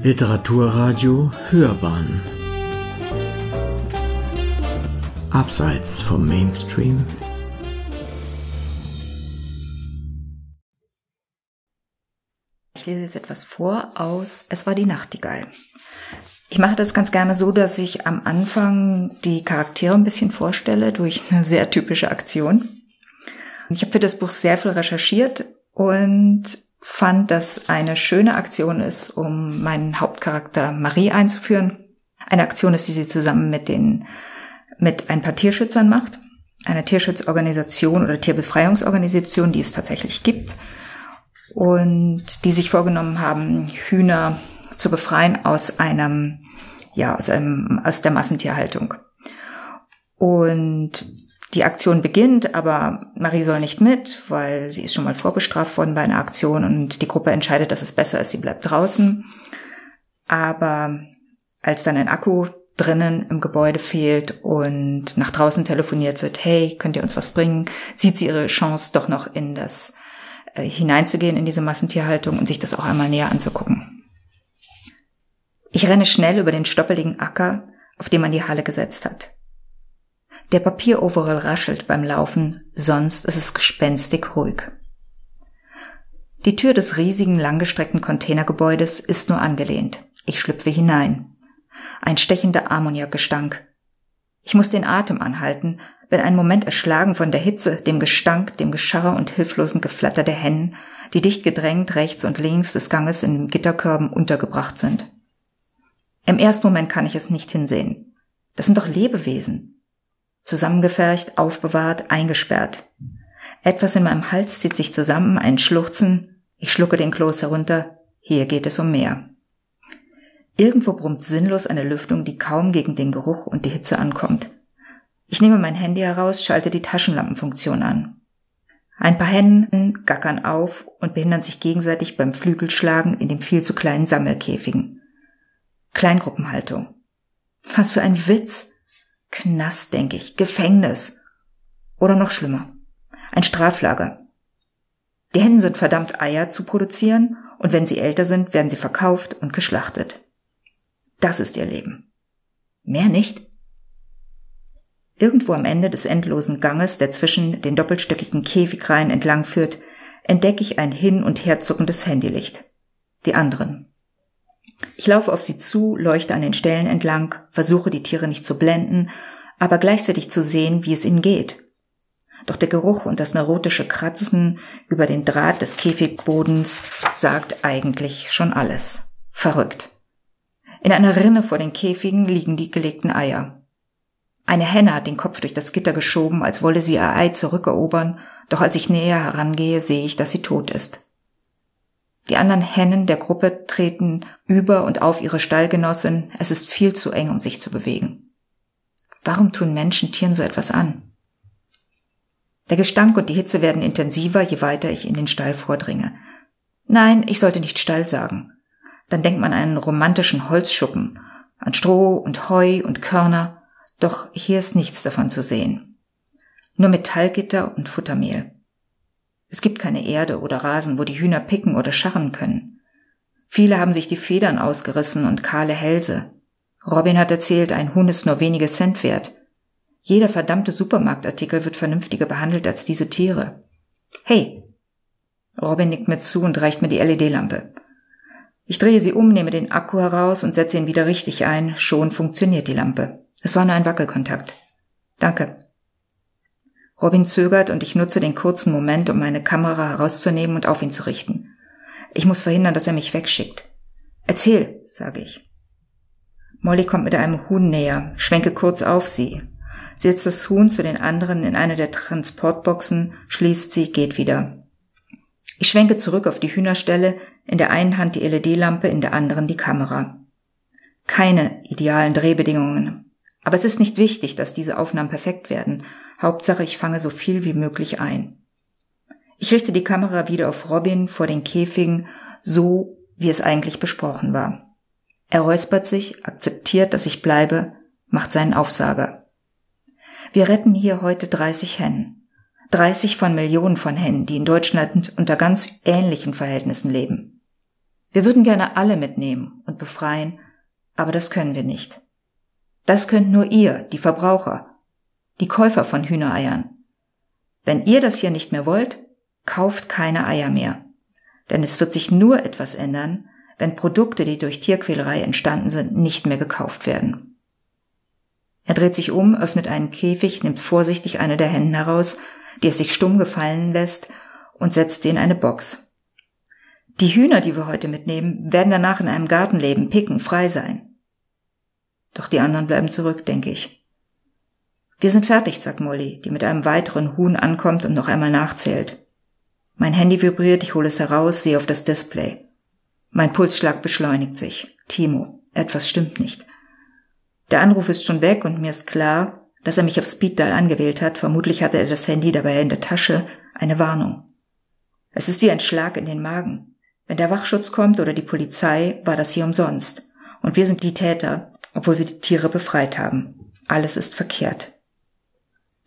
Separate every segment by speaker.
Speaker 1: Literaturradio Hörbahn Abseits vom Mainstream
Speaker 2: Ich lese jetzt etwas vor aus Es war die Nachtigall. Ich mache das ganz gerne so, dass ich am Anfang die Charaktere ein bisschen vorstelle durch eine sehr typische Aktion. Ich habe für das Buch sehr viel recherchiert und fand, dass eine schöne Aktion ist, um meinen Hauptcharakter Marie einzuführen. Eine Aktion ist, die sie zusammen mit den, mit ein paar Tierschützern macht. Eine Tierschutzorganisation oder Tierbefreiungsorganisation, die es tatsächlich gibt. Und die sich vorgenommen haben, Hühner zu befreien aus einem, ja, aus einem, aus der Massentierhaltung. Und die Aktion beginnt, aber Marie soll nicht mit, weil sie ist schon mal vorbestraft worden bei einer Aktion und die Gruppe entscheidet, dass es besser ist, sie bleibt draußen. Aber als dann ein Akku drinnen im Gebäude fehlt und nach draußen telefoniert wird, hey, könnt ihr uns was bringen, sieht sie ihre Chance doch noch in das äh, hineinzugehen in diese Massentierhaltung und sich das auch einmal näher anzugucken. Ich renne schnell über den stoppeligen Acker, auf dem man die Halle gesetzt hat. Der Papieroverall raschelt beim Laufen, sonst ist es gespenstig ruhig. Die Tür des riesigen, langgestreckten Containergebäudes ist nur angelehnt. Ich schlüpfe hinein. Ein stechender Ammoniakgestank. Ich muss den Atem anhalten, bin einen Moment erschlagen von der Hitze, dem Gestank, dem Gescharre und hilflosen Geflatter der Hennen, die dicht gedrängt rechts und links des Ganges in Gitterkörben untergebracht sind. Im ersten Moment kann ich es nicht hinsehen. Das sind doch Lebewesen zusammengefercht, aufbewahrt, eingesperrt. Etwas in meinem Hals zieht sich zusammen, ein Schluchzen, ich schlucke den Kloß herunter, hier geht es um mehr. Irgendwo brummt sinnlos eine Lüftung, die kaum gegen den Geruch und die Hitze ankommt. Ich nehme mein Handy heraus, schalte die Taschenlampenfunktion an. Ein paar Hennen gackern auf und behindern sich gegenseitig beim Flügelschlagen in den viel zu kleinen Sammelkäfigen. Kleingruppenhaltung. Was für ein Witz! Knast, denke ich, Gefängnis. Oder noch schlimmer. Ein Straflager. Die Hennen sind verdammt Eier zu produzieren und wenn sie älter sind, werden sie verkauft und geschlachtet. Das ist ihr Leben. Mehr nicht? Irgendwo am Ende des endlosen Ganges, der zwischen den doppelstöckigen Käfigreihen entlang führt, entdecke ich ein hin und her zuckendes Handylicht. Die anderen. Ich laufe auf sie zu, leuchte an den Stellen entlang, versuche die Tiere nicht zu blenden, aber gleichzeitig zu sehen, wie es ihnen geht. Doch der Geruch und das neurotische Kratzen über den Draht des Käfigbodens sagt eigentlich schon alles. Verrückt. In einer Rinne vor den Käfigen liegen die gelegten Eier. Eine Henne hat den Kopf durch das Gitter geschoben, als wolle sie ihr Ei zurückerobern, doch als ich näher herangehe, sehe ich, dass sie tot ist. Die anderen Hennen der Gruppe treten über und auf ihre Stallgenossin. Es ist viel zu eng, um sich zu bewegen. Warum tun Menschen Tieren so etwas an? Der Gestank und die Hitze werden intensiver, je weiter ich in den Stall vordringe. Nein, ich sollte nicht Stall sagen. Dann denkt man an einen romantischen Holzschuppen, an Stroh und Heu und Körner, doch hier ist nichts davon zu sehen. Nur Metallgitter und Futtermehl. Es gibt keine Erde oder Rasen, wo die Hühner picken oder scharren können. Viele haben sich die Federn ausgerissen und kahle Hälse. Robin hat erzählt, ein Huhn ist nur wenige Cent wert. Jeder verdammte Supermarktartikel wird vernünftiger behandelt als diese Tiere. Hey! Robin nickt mir zu und reicht mir die LED-Lampe. Ich drehe sie um, nehme den Akku heraus und setze ihn wieder richtig ein. Schon funktioniert die Lampe. Es war nur ein Wackelkontakt. Danke. Robin zögert und ich nutze den kurzen Moment, um meine Kamera herauszunehmen und auf ihn zu richten. Ich muss verhindern, dass er mich wegschickt. Erzähl, sage ich. Molly kommt mit einem Huhn näher, schwenke kurz auf sie. Setzt das Huhn zu den anderen in eine der Transportboxen, schließt sie, geht wieder. Ich schwenke zurück auf die Hühnerstelle, in der einen Hand die LED-Lampe, in der anderen die Kamera. Keine idealen Drehbedingungen. Aber es ist nicht wichtig, dass diese Aufnahmen perfekt werden. Hauptsache, ich fange so viel wie möglich ein. Ich richte die Kamera wieder auf Robin vor den Käfigen, so wie es eigentlich besprochen war. Er räuspert sich, akzeptiert, dass ich bleibe, macht seinen Aufsager. Wir retten hier heute 30 Hennen. 30 von Millionen von Hennen, die in Deutschland unter ganz ähnlichen Verhältnissen leben. Wir würden gerne alle mitnehmen und befreien, aber das können wir nicht. Das könnt nur ihr, die Verbraucher, die Käufer von Hühnereiern. Wenn ihr das hier nicht mehr wollt, kauft keine Eier mehr. Denn es wird sich nur etwas ändern, wenn Produkte, die durch Tierquälerei entstanden sind, nicht mehr gekauft werden. Er dreht sich um, öffnet einen Käfig, nimmt vorsichtig eine der Hennen heraus, die es sich stumm gefallen lässt, und setzt sie in eine Box. Die Hühner, die wir heute mitnehmen, werden danach in einem Garten leben, picken, frei sein. Doch die anderen bleiben zurück, denke ich. Wir sind fertig, sagt Molly, die mit einem weiteren Huhn ankommt und noch einmal nachzählt. Mein Handy vibriert, ich hole es heraus, sehe auf das Display. Mein Pulsschlag beschleunigt sich. Timo, etwas stimmt nicht. Der Anruf ist schon weg und mir ist klar, dass er mich auf Speeddial angewählt hat. Vermutlich hatte er das Handy dabei in der Tasche. Eine Warnung. Es ist wie ein Schlag in den Magen. Wenn der Wachschutz kommt oder die Polizei, war das hier umsonst. Und wir sind die Täter, obwohl wir die Tiere befreit haben. Alles ist verkehrt.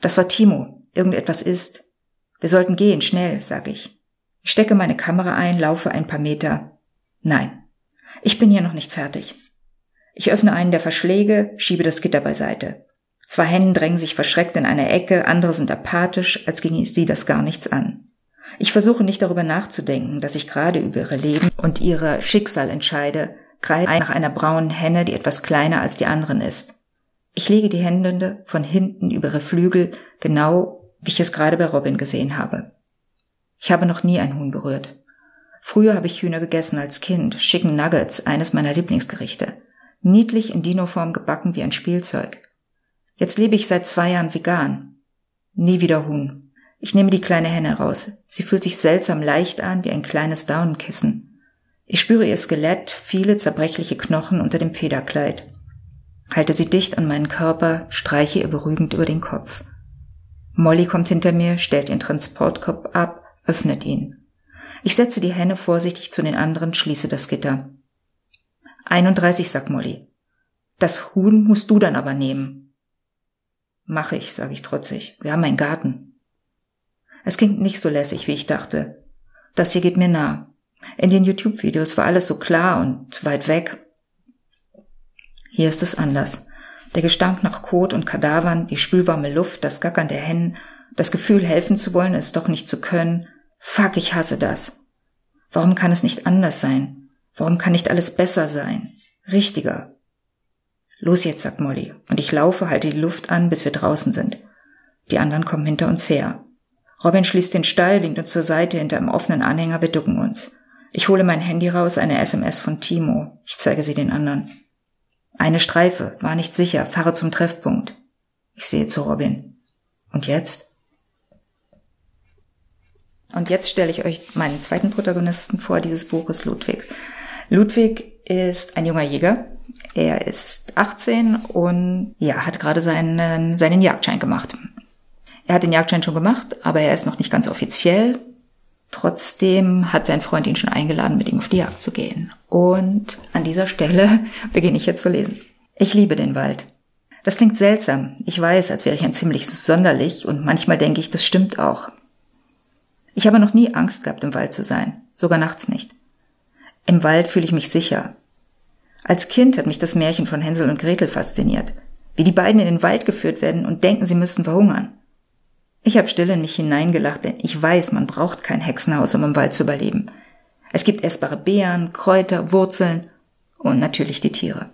Speaker 2: Das war Timo. Irgendetwas ist. Wir sollten gehen, schnell, sage ich. Ich stecke meine Kamera ein, laufe ein paar Meter. Nein, ich bin hier noch nicht fertig. Ich öffne einen der Verschläge, schiebe das Gitter beiseite. Zwei Hennen drängen sich verschreckt in eine Ecke, andere sind apathisch, als ginge sie das gar nichts an. Ich versuche nicht darüber nachzudenken, dass ich gerade über ihre Leben und ihre Schicksal entscheide, greife nach einer braunen Henne, die etwas kleiner als die anderen ist. Ich lege die Hände von hinten über ihre Flügel, genau wie ich es gerade bei Robin gesehen habe. Ich habe noch nie ein Huhn berührt. Früher habe ich Hühner gegessen als Kind, Chicken Nuggets, eines meiner Lieblingsgerichte. Niedlich in Dinoform gebacken wie ein Spielzeug. Jetzt lebe ich seit zwei Jahren vegan. Nie wieder Huhn. Ich nehme die kleine Henne raus. Sie fühlt sich seltsam leicht an wie ein kleines Daunenkissen. Ich spüre ihr Skelett, viele zerbrechliche Knochen unter dem Federkleid. Halte sie dicht an meinen Körper, streiche ihr beruhigend über den Kopf. Molly kommt hinter mir, stellt den Transportkorb ab, öffnet ihn. Ich setze die Henne vorsichtig zu den anderen, schließe das Gitter. 31, sagt Molly. Das Huhn musst du dann aber nehmen. Mach ich, sage ich trotzig. Wir haben einen Garten. Es klingt nicht so lässig, wie ich dachte. Das hier geht mir nah. In den YouTube-Videos war alles so klar und weit weg. Hier ist es anders. Der Gestank nach Kot und Kadavern, die spülwarme Luft, das Gackern der Hennen, das Gefühl, helfen zu wollen, es doch nicht zu können, Fuck, ich hasse das. Warum kann es nicht anders sein? Warum kann nicht alles besser sein? Richtiger. Los jetzt, sagt Molly, und ich laufe, halte die Luft an, bis wir draußen sind. Die anderen kommen hinter uns her. Robin schließt den Stall, winkt uns zur Seite hinter einem offenen Anhänger, wir ducken uns. Ich hole mein Handy raus, eine SMS von Timo. Ich zeige sie den anderen. Eine Streife, war nicht sicher, fahre zum Treffpunkt. Ich sehe zu Robin. Und jetzt? Und jetzt stelle ich euch meinen zweiten Protagonisten vor dieses Buches, Ludwig. Ludwig ist ein junger Jäger. Er ist 18 und ja, hat gerade seinen, seinen Jagdschein gemacht. Er hat den Jagdschein schon gemacht, aber er ist noch nicht ganz offiziell. Trotzdem hat sein Freund ihn schon eingeladen, mit ihm auf die Jagd zu gehen. Und an dieser Stelle beginne ich jetzt zu lesen. Ich liebe den Wald. Das klingt seltsam. Ich weiß, als wäre ich ein ziemlich sonderlich und manchmal denke ich, das stimmt auch. Ich habe noch nie Angst gehabt, im Wald zu sein, sogar nachts nicht. Im Wald fühle ich mich sicher. Als Kind hat mich das Märchen von Hänsel und Gretel fasziniert, wie die beiden in den Wald geführt werden und denken, sie müssten verhungern. Ich habe still in mich hineingelacht, denn ich weiß, man braucht kein Hexenhaus, um im Wald zu überleben. Es gibt essbare Beeren, Kräuter, Wurzeln und natürlich die Tiere.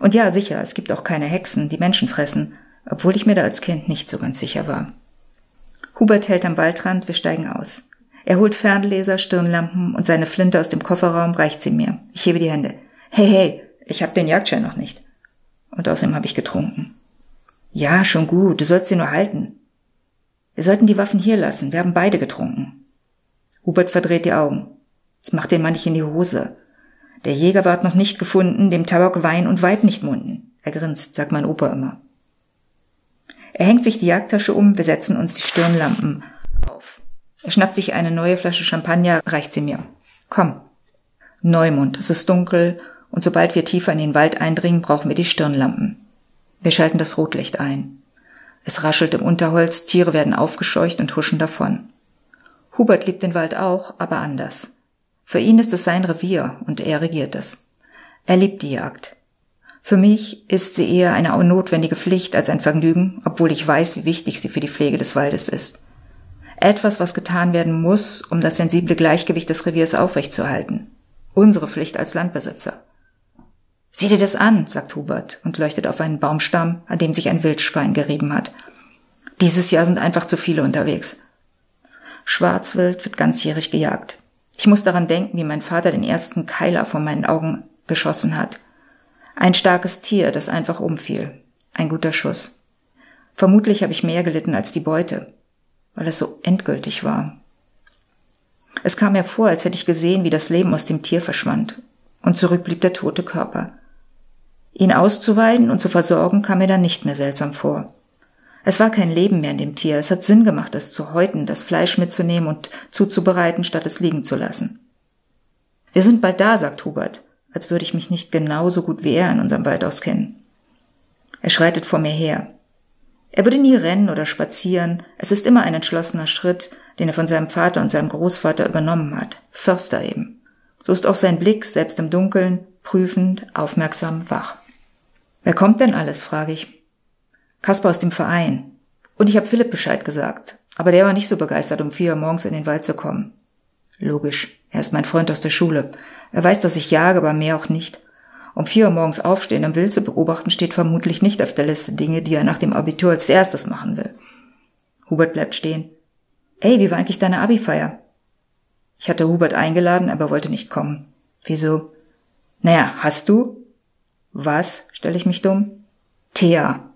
Speaker 2: Und ja, sicher, es gibt auch keine Hexen, die Menschen fressen, obwohl ich mir da als Kind nicht so ganz sicher war. Hubert hält am Waldrand, wir steigen aus. Er holt Fernleser, Stirnlampen und seine Flinte aus dem Kofferraum, reicht sie mir. Ich hebe die Hände. Hey, hey, ich hab den Jagdschein noch nicht. Und außerdem habe ich getrunken. Ja, schon gut, du sollst sie nur halten. Wir sollten die Waffen hier lassen, wir haben beide getrunken. Hubert verdreht die Augen. Das macht den Mann nicht in die Hose. Der Jäger ward noch nicht gefunden, dem Tabak Wein und Weib nicht munden. Er grinst, sagt mein Opa immer. Er hängt sich die Jagdtasche um, wir setzen uns die Stirnlampen auf. Er schnappt sich eine neue Flasche Champagner, reicht sie mir. Komm. Neumond, es ist dunkel und sobald wir tiefer in den Wald eindringen, brauchen wir die Stirnlampen. Wir schalten das Rotlicht ein. Es raschelt im Unterholz, Tiere werden aufgescheucht und huschen davon. Hubert liebt den Wald auch, aber anders. Für ihn ist es sein Revier und er regiert es. Er liebt die Jagd. Für mich ist sie eher eine notwendige Pflicht als ein Vergnügen, obwohl ich weiß, wie wichtig sie für die Pflege des Waldes ist. Etwas, was getan werden muss, um das sensible Gleichgewicht des Reviers aufrechtzuerhalten. Unsere Pflicht als Landbesitzer. Sieh dir das an, sagt Hubert und leuchtet auf einen Baumstamm, an dem sich ein Wildschwein gerieben hat. Dieses Jahr sind einfach zu viele unterwegs. Schwarzwild wird ganzjährig gejagt. Ich muss daran denken, wie mein Vater den ersten Keiler vor meinen Augen geschossen hat. Ein starkes Tier, das einfach umfiel. Ein guter Schuss. Vermutlich habe ich mehr gelitten als die Beute, weil es so endgültig war. Es kam mir vor, als hätte ich gesehen, wie das Leben aus dem Tier verschwand, und zurück blieb der tote Körper. Ihn auszuweiden und zu versorgen kam mir dann nicht mehr seltsam vor. Es war kein Leben mehr in dem Tier, es hat Sinn gemacht, es zu häuten, das Fleisch mitzunehmen und zuzubereiten, statt es liegen zu lassen. Wir sind bald da, sagt Hubert als würde ich mich nicht genauso gut wie er in unserem Wald auskennen. Er schreitet vor mir her. Er würde nie rennen oder spazieren, es ist immer ein entschlossener Schritt, den er von seinem Vater und seinem Großvater übernommen hat, Förster eben. So ist auch sein Blick, selbst im Dunkeln, prüfend, aufmerksam, wach. Wer kommt denn alles, frage ich. Kasper aus dem Verein. Und ich habe Philipp Bescheid gesagt, aber der war nicht so begeistert, um vier Uhr morgens in den Wald zu kommen. Logisch, er ist mein Freund aus der Schule. Er weiß, dass ich jage, aber mehr auch nicht. Um vier Uhr morgens aufstehen und Wild zu beobachten, steht vermutlich nicht auf der Liste Dinge, die er nach dem Abitur als erstes machen will. Hubert bleibt stehen. Ey, wie war eigentlich deine Abi-Feier? Ich hatte Hubert eingeladen, aber wollte nicht kommen. Wieso? Naja, hast du? Was? stelle ich mich dumm. Thea.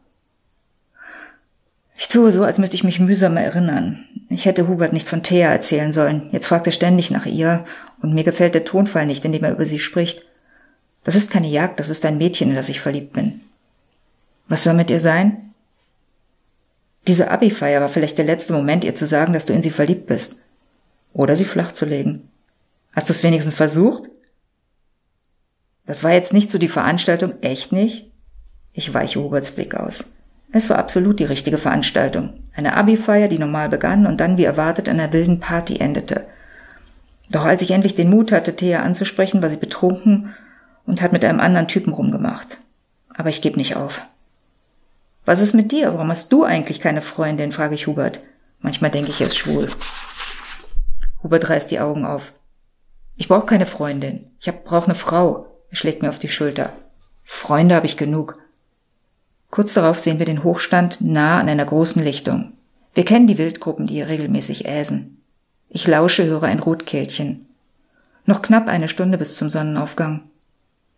Speaker 2: Ich tue so, als müsste ich mich mühsam erinnern. Ich hätte Hubert nicht von Thea erzählen sollen. Jetzt fragt er ständig nach ihr und mir gefällt der Tonfall nicht, in dem er über sie spricht. Das ist keine Jagd, das ist ein Mädchen, in das ich verliebt bin. Was soll mit ihr sein? Diese Abi-Feier war vielleicht der letzte Moment, ihr zu sagen, dass du in sie verliebt bist. Oder sie flach zu legen. Hast du es wenigstens versucht? Das war jetzt nicht so die Veranstaltung, echt nicht? Ich weiche Huberts Blick aus. Es war absolut die richtige Veranstaltung. Eine Abi-Feier, die normal begann und dann wie erwartet an einer wilden Party endete. Doch als ich endlich den Mut hatte, Thea anzusprechen, war sie betrunken und hat mit einem anderen Typen rumgemacht. Aber ich gebe nicht auf. Was ist mit dir? Warum hast du eigentlich keine Freundin? frage ich Hubert. Manchmal denke ich, er ist schwul. Hubert reißt die Augen auf. Ich brauche keine Freundin. Ich brauche eine Frau. Er schlägt mir auf die Schulter. Freunde habe ich genug. Kurz darauf sehen wir den Hochstand nah an einer großen Lichtung. Wir kennen die Wildgruppen, die hier regelmäßig äsen. Ich lausche, höre ein Rotkehlchen. Noch knapp eine Stunde bis zum Sonnenaufgang.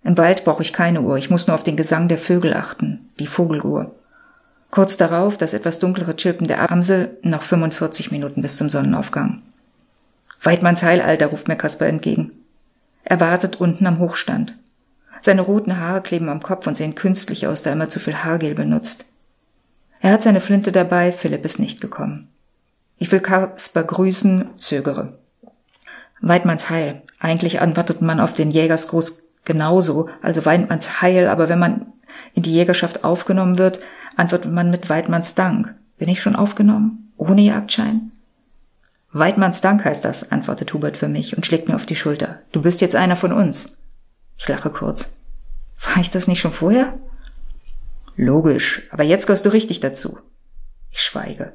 Speaker 2: Im Wald brauche ich keine Uhr, ich muss nur auf den Gesang der Vögel achten, die Vogeluhr. Kurz darauf das etwas dunklere Chirpen der Amsel, noch 45 Minuten bis zum Sonnenaufgang. Weidmanns Heilalter, ruft mir Kasper entgegen. Er wartet unten am Hochstand. Seine roten Haare kleben am Kopf und sehen künstlich aus, da er immer zu viel Haargel benutzt. Er hat seine Flinte dabei, Philipp ist nicht gekommen. Ich will Kasper grüßen, zögere. Weidmanns Heil. Eigentlich antwortet man auf den Jägersgruß genauso, also Weidmanns Heil, aber wenn man in die Jägerschaft aufgenommen wird, antwortet man mit Weidmanns Dank. Bin ich schon aufgenommen? Ohne Jagdschein? Weidmanns Dank heißt das, antwortet Hubert für mich und schlägt mir auf die Schulter. Du bist jetzt einer von uns. Ich lache kurz. War ich das nicht schon vorher? Logisch, aber jetzt gehörst du richtig dazu. Ich schweige.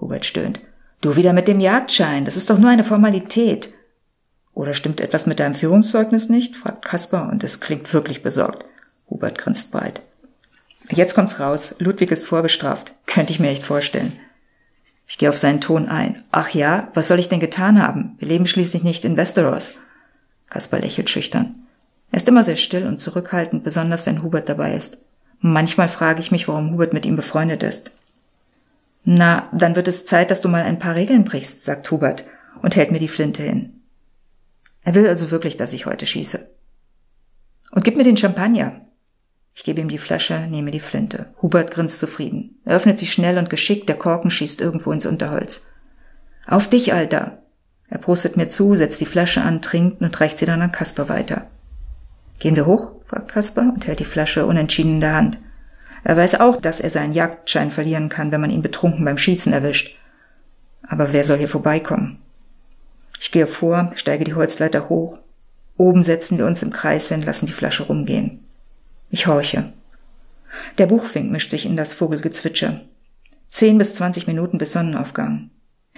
Speaker 2: Hubert stöhnt. Du wieder mit dem Jagdschein, das ist doch nur eine Formalität. Oder stimmt etwas mit deinem Führungszeugnis nicht? fragt Kaspar und es klingt wirklich besorgt. Hubert grinst breit. Jetzt kommt's raus. Ludwig ist vorbestraft. Könnte ich mir echt vorstellen. Ich gehe auf seinen Ton ein. Ach ja, was soll ich denn getan haben? Wir leben schließlich nicht in Westeros. Kaspar lächelt schüchtern. Er ist immer sehr still und zurückhaltend, besonders wenn Hubert dabei ist. Manchmal frage ich mich, warum Hubert mit ihm befreundet ist. Na, dann wird es Zeit, dass du mal ein paar Regeln brichst, sagt Hubert und hält mir die Flinte hin. Er will also wirklich, dass ich heute schieße. Und gib mir den Champagner. Ich gebe ihm die Flasche, nehme die Flinte. Hubert grinst zufrieden. Er öffnet sie schnell und geschickt, der Korken schießt irgendwo ins Unterholz. Auf dich, Alter! Er prostet mir zu, setzt die Flasche an, trinkt und reicht sie dann an Kasper weiter. Gehen wir hoch? fragt Kasper und hält die Flasche unentschieden in der Hand. Er weiß auch, dass er seinen Jagdschein verlieren kann, wenn man ihn betrunken beim Schießen erwischt. Aber wer soll hier vorbeikommen? Ich gehe vor, steige die Holzleiter hoch. Oben setzen wir uns im Kreis hin, lassen die Flasche rumgehen. Ich horche. Der Buchfink mischt sich in das Vogelgezwitscher. Zehn bis zwanzig Minuten bis Sonnenaufgang.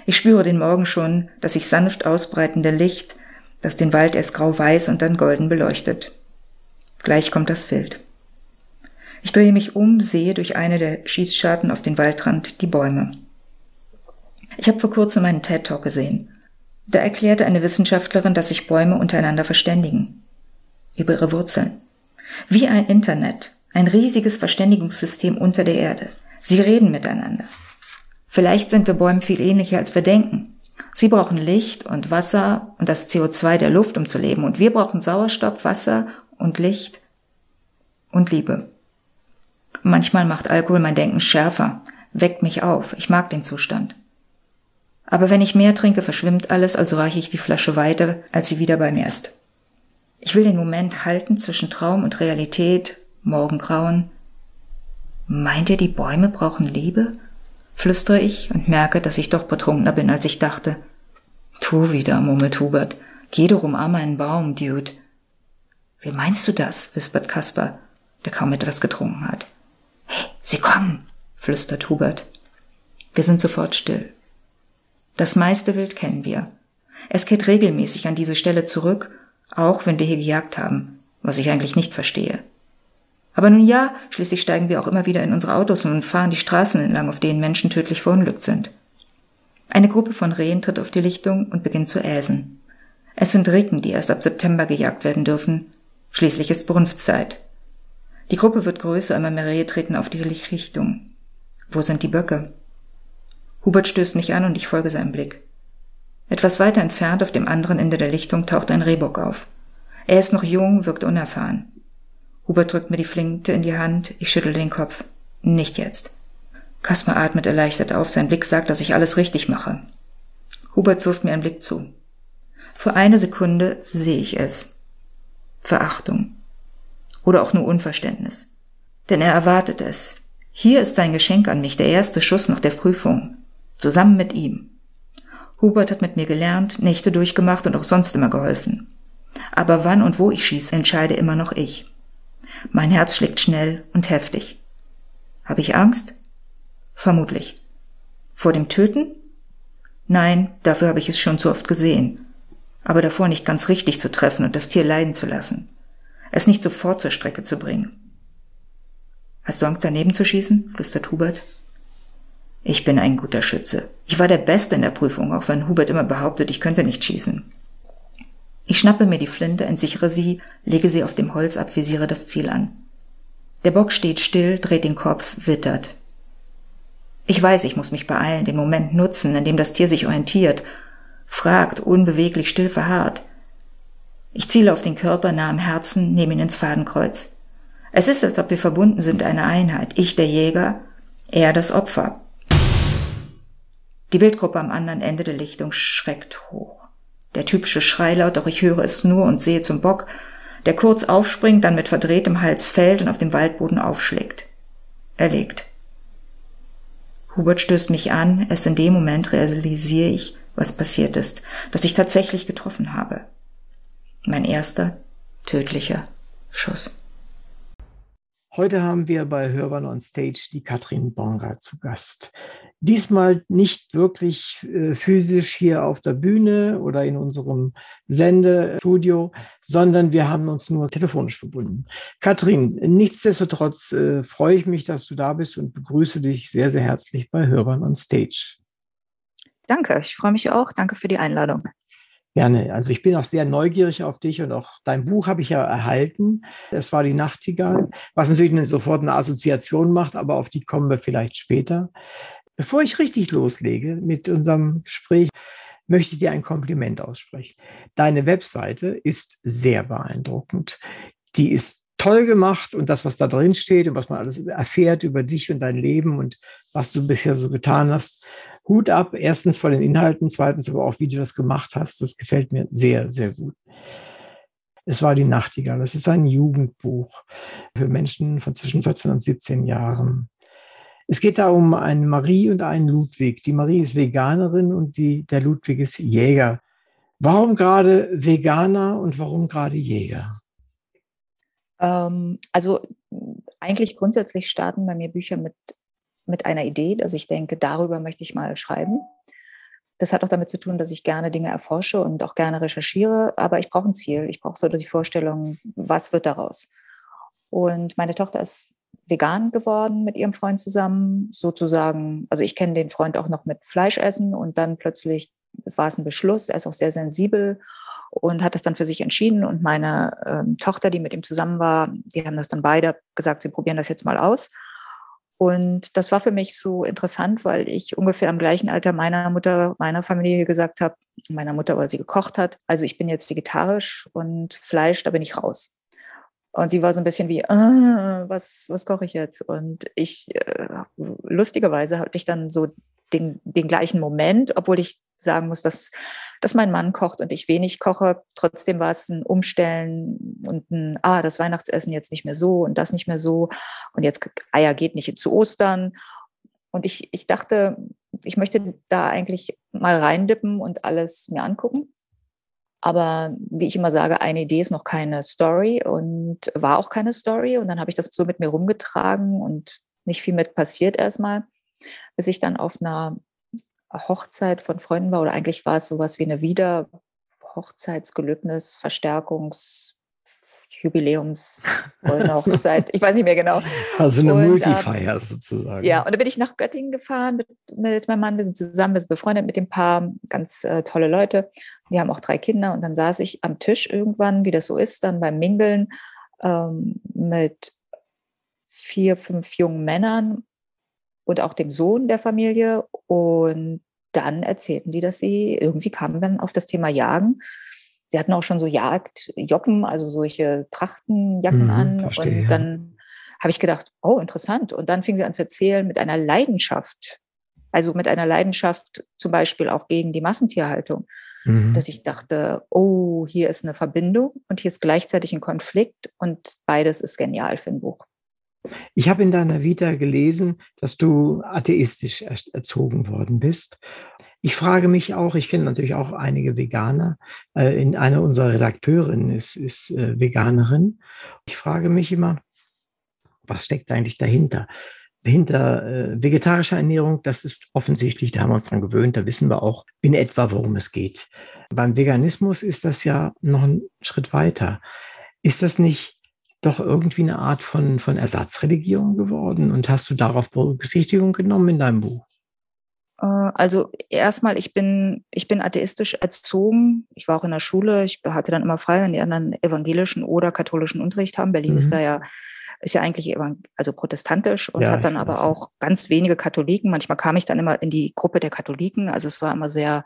Speaker 2: Ich spüre den Morgen schon, das sich sanft ausbreitende Licht, das den Wald erst grau-weiß und dann golden beleuchtet. Gleich kommt das Wild. Ich drehe mich um, sehe durch eine der Schießscharten auf den Waldrand die Bäume. Ich habe vor kurzem einen TED-Talk gesehen. Da erklärte eine Wissenschaftlerin, dass sich Bäume untereinander verständigen. Über ihre Wurzeln. Wie ein Internet. Ein riesiges Verständigungssystem unter der Erde. Sie reden miteinander. Vielleicht sind wir Bäumen viel ähnlicher, als wir denken. Sie brauchen Licht und Wasser und das CO2 der Luft, um zu leben. Und wir brauchen Sauerstoff, Wasser und Licht und Liebe. Manchmal macht Alkohol mein Denken schärfer, weckt mich auf. Ich mag den Zustand. Aber wenn ich mehr trinke, verschwimmt alles, also reiche ich die Flasche weiter, als sie wieder bei mir ist. Ich will den Moment halten zwischen Traum und Realität, Morgengrauen. Meint ihr, die Bäume brauchen Liebe? flüstere ich und merke, dass ich doch betrunkener bin, als ich dachte. Tu wieder, murmelt Hubert. Geh doch umarme einen Baum, Dude. Wie meinst du das? wispert Kasper, der kaum etwas getrunken hat. Hey, sie kommen, flüstert Hubert. Wir sind sofort still. Das meiste Wild kennen wir. Es kehrt regelmäßig an diese Stelle zurück, auch wenn wir hier gejagt haben, was ich eigentlich nicht verstehe. Aber nun ja, schließlich steigen wir auch immer wieder in unsere Autos und fahren die Straßen entlang, auf denen Menschen tödlich verunglückt sind. Eine Gruppe von Rehen tritt auf die Lichtung und beginnt zu äsen. Es sind Ricken, die erst ab September gejagt werden dürfen. Schließlich ist Brunftzeit. Die Gruppe wird größer, immer mehr Rehe treten auf die Richtung. Wo sind die Böcke? Hubert stößt mich an und ich folge seinem Blick. Etwas weiter entfernt auf dem anderen Ende der Lichtung taucht ein Rehbock auf. Er ist noch jung, wirkt unerfahren. Hubert drückt mir die Flinte in die Hand, ich schüttel den Kopf. Nicht jetzt. Kaspar atmet erleichtert auf, sein Blick sagt, dass ich alles richtig mache. Hubert wirft mir einen Blick zu. Für eine Sekunde sehe ich es. Verachtung. Oder auch nur Unverständnis. Denn er erwartet es. Hier ist sein Geschenk an mich, der erste Schuss nach der Prüfung. Zusammen mit ihm. Hubert hat mit mir gelernt, Nächte durchgemacht und auch sonst immer geholfen. Aber wann und wo ich schieße, entscheide immer noch ich. Mein Herz schlägt schnell und heftig. Habe ich Angst? Vermutlich. Vor dem Töten? Nein, dafür habe ich es schon zu oft gesehen. Aber davor nicht ganz richtig zu treffen und das Tier leiden zu lassen. Es nicht sofort zur Strecke zu bringen. Hast du Angst daneben zu schießen? flüstert Hubert. Ich bin ein guter Schütze. Ich war der Beste in der Prüfung, auch wenn Hubert immer behauptet, ich könnte nicht schießen. Ich schnappe mir die Flinte, entsichere sie, lege sie auf dem Holz ab, visiere das Ziel an. Der Bock steht still, dreht den Kopf, wittert. Ich weiß, ich muss mich beeilen, den Moment nutzen, in dem das Tier sich orientiert, fragt, unbeweglich, still verharrt. Ich ziele auf den Körper nah am Herzen, nehme ihn ins Fadenkreuz. Es ist, als ob wir verbunden sind, eine Einheit. Ich der Jäger, er das Opfer. Die Wildgruppe am anderen Ende der Lichtung schreckt hoch. Der typische Schreilaut, doch ich höre es nur und sehe zum Bock, der kurz aufspringt, dann mit verdrehtem Hals fällt und auf dem Waldboden aufschlägt. Er legt. Hubert stößt mich an, erst in dem Moment realisiere ich, was passiert ist, dass ich tatsächlich getroffen habe. Mein erster tödlicher Schuss.
Speaker 3: Heute haben wir bei Hörern on Stage die Katrin Bonga zu Gast. Diesmal nicht wirklich äh, physisch hier auf der Bühne oder in unserem Sendestudio, sondern wir haben uns nur telefonisch verbunden. Katrin, nichtsdestotrotz äh, freue ich mich, dass du da bist und begrüße dich sehr, sehr herzlich bei Hörern on Stage.
Speaker 2: Danke, ich freue mich auch. Danke für die Einladung.
Speaker 3: Gerne. Also ich bin auch sehr neugierig auf dich und auch dein Buch habe ich ja erhalten. Es war die Nachtigall, was natürlich sofort eine Assoziation macht, aber auf die kommen wir vielleicht später. Bevor ich richtig loslege mit unserem Gespräch, möchte ich dir ein Kompliment aussprechen. Deine Webseite ist sehr beeindruckend. Die ist toll gemacht und das, was da drin steht und was man alles erfährt über dich und dein Leben und was du bisher so getan hast. Hut ab, erstens vor den Inhalten, zweitens aber auch, wie du das gemacht hast. Das gefällt mir sehr, sehr gut. Es war die Nachtigall. Das ist ein Jugendbuch für Menschen von zwischen 14 und 17 Jahren. Es geht da um einen Marie und einen Ludwig. Die Marie ist Veganerin und die, der Ludwig ist Jäger. Warum gerade Veganer und warum gerade Jäger?
Speaker 2: Ähm, also eigentlich grundsätzlich starten bei mir Bücher mit, mit einer Idee, dass ich denke, darüber möchte ich mal schreiben. Das hat auch damit zu tun, dass ich gerne Dinge erforsche und auch gerne recherchiere, aber ich brauche ein Ziel. Ich brauche so die Vorstellung, was wird daraus? Und meine Tochter ist vegan geworden mit ihrem Freund zusammen, sozusagen. Also ich kenne den Freund auch noch mit Fleisch essen und dann plötzlich, es war es ein Beschluss, er ist auch sehr sensibel und hat das dann für sich entschieden. Und meine ähm, Tochter, die mit ihm zusammen war, die haben das dann beide gesagt, sie probieren das jetzt mal aus. Und das war für mich so interessant, weil ich ungefähr im gleichen Alter meiner Mutter, meiner Familie gesagt habe, meiner Mutter, weil sie gekocht hat, also ich bin jetzt vegetarisch und Fleisch, da bin ich raus. Und sie war so ein bisschen wie, ah, was, was koche ich jetzt? Und ich, äh, lustigerweise hatte ich dann so den, den gleichen Moment, obwohl ich sagen muss, dass, dass mein Mann kocht und ich wenig koche. Trotzdem war es ein Umstellen und ein, ah, das Weihnachtsessen jetzt nicht mehr so und das nicht mehr so. Und jetzt Eier geht nicht zu Ostern. Und ich, ich dachte, ich möchte da eigentlich mal reindippen und alles mir angucken. Aber wie ich immer sage, eine Idee ist noch keine Story und war auch keine Story. Und dann habe ich das so mit mir rumgetragen und nicht viel mit passiert erstmal, bis ich dann auf einer Hochzeit von Freunden war. Oder eigentlich war es sowas wie eine Wieder-Hochzeitsgelöbnis, Verstärkungs- Jubiläums Hochzeit, ich weiß nicht mehr genau.
Speaker 3: Also eine und, Multifeier ähm, sozusagen.
Speaker 2: Ja, und da bin ich nach Göttingen gefahren mit, mit meinem Mann. Wir sind zusammen, wir sind befreundet mit dem Paar, ganz äh, tolle Leute. Die haben auch drei Kinder. Und dann saß ich am Tisch irgendwann, wie das so ist, dann beim Mingeln ähm, mit vier, fünf jungen Männern und auch dem Sohn der Familie. Und dann erzählten die, dass sie irgendwie kamen dann auf das Thema Jagen sie hatten auch schon so Jagdjoppen, also solche Trachtenjacken mhm, an. Verstehe, und dann ja. habe ich gedacht, oh, interessant. Und dann fing sie an zu erzählen mit einer Leidenschaft, also mit einer Leidenschaft zum Beispiel auch gegen die Massentierhaltung, mhm. dass ich dachte, oh, hier ist eine Verbindung und hier ist gleichzeitig ein Konflikt und beides ist genial für ein Buch.
Speaker 3: Ich habe in deiner Vita gelesen, dass du atheistisch erzogen worden bist ich frage mich auch, ich kenne natürlich auch einige Veganer. Äh, in einer unserer Redakteurinnen ist, ist äh, Veganerin. Ich frage mich immer, was steckt eigentlich dahinter? Hinter äh, vegetarischer Ernährung, das ist offensichtlich, da haben wir uns dran gewöhnt, da wissen wir auch in etwa, worum es geht. Beim Veganismus ist das ja noch ein Schritt weiter. Ist das nicht doch irgendwie eine Art von, von Ersatzreligion geworden? Und hast du darauf Berücksichtigung genommen in deinem Buch?
Speaker 2: Äh, also erstmal, ich bin, ich bin atheistisch erzogen. Ich war auch in der Schule. Ich hatte dann immer frei, wenn die anderen evangelischen oder katholischen Unterricht haben. Berlin mhm. ist da ja, ist ja eigentlich also protestantisch und ja, hat dann aber auch ganz wenige Katholiken. Manchmal kam ich dann immer in die Gruppe der Katholiken. Also es war immer sehr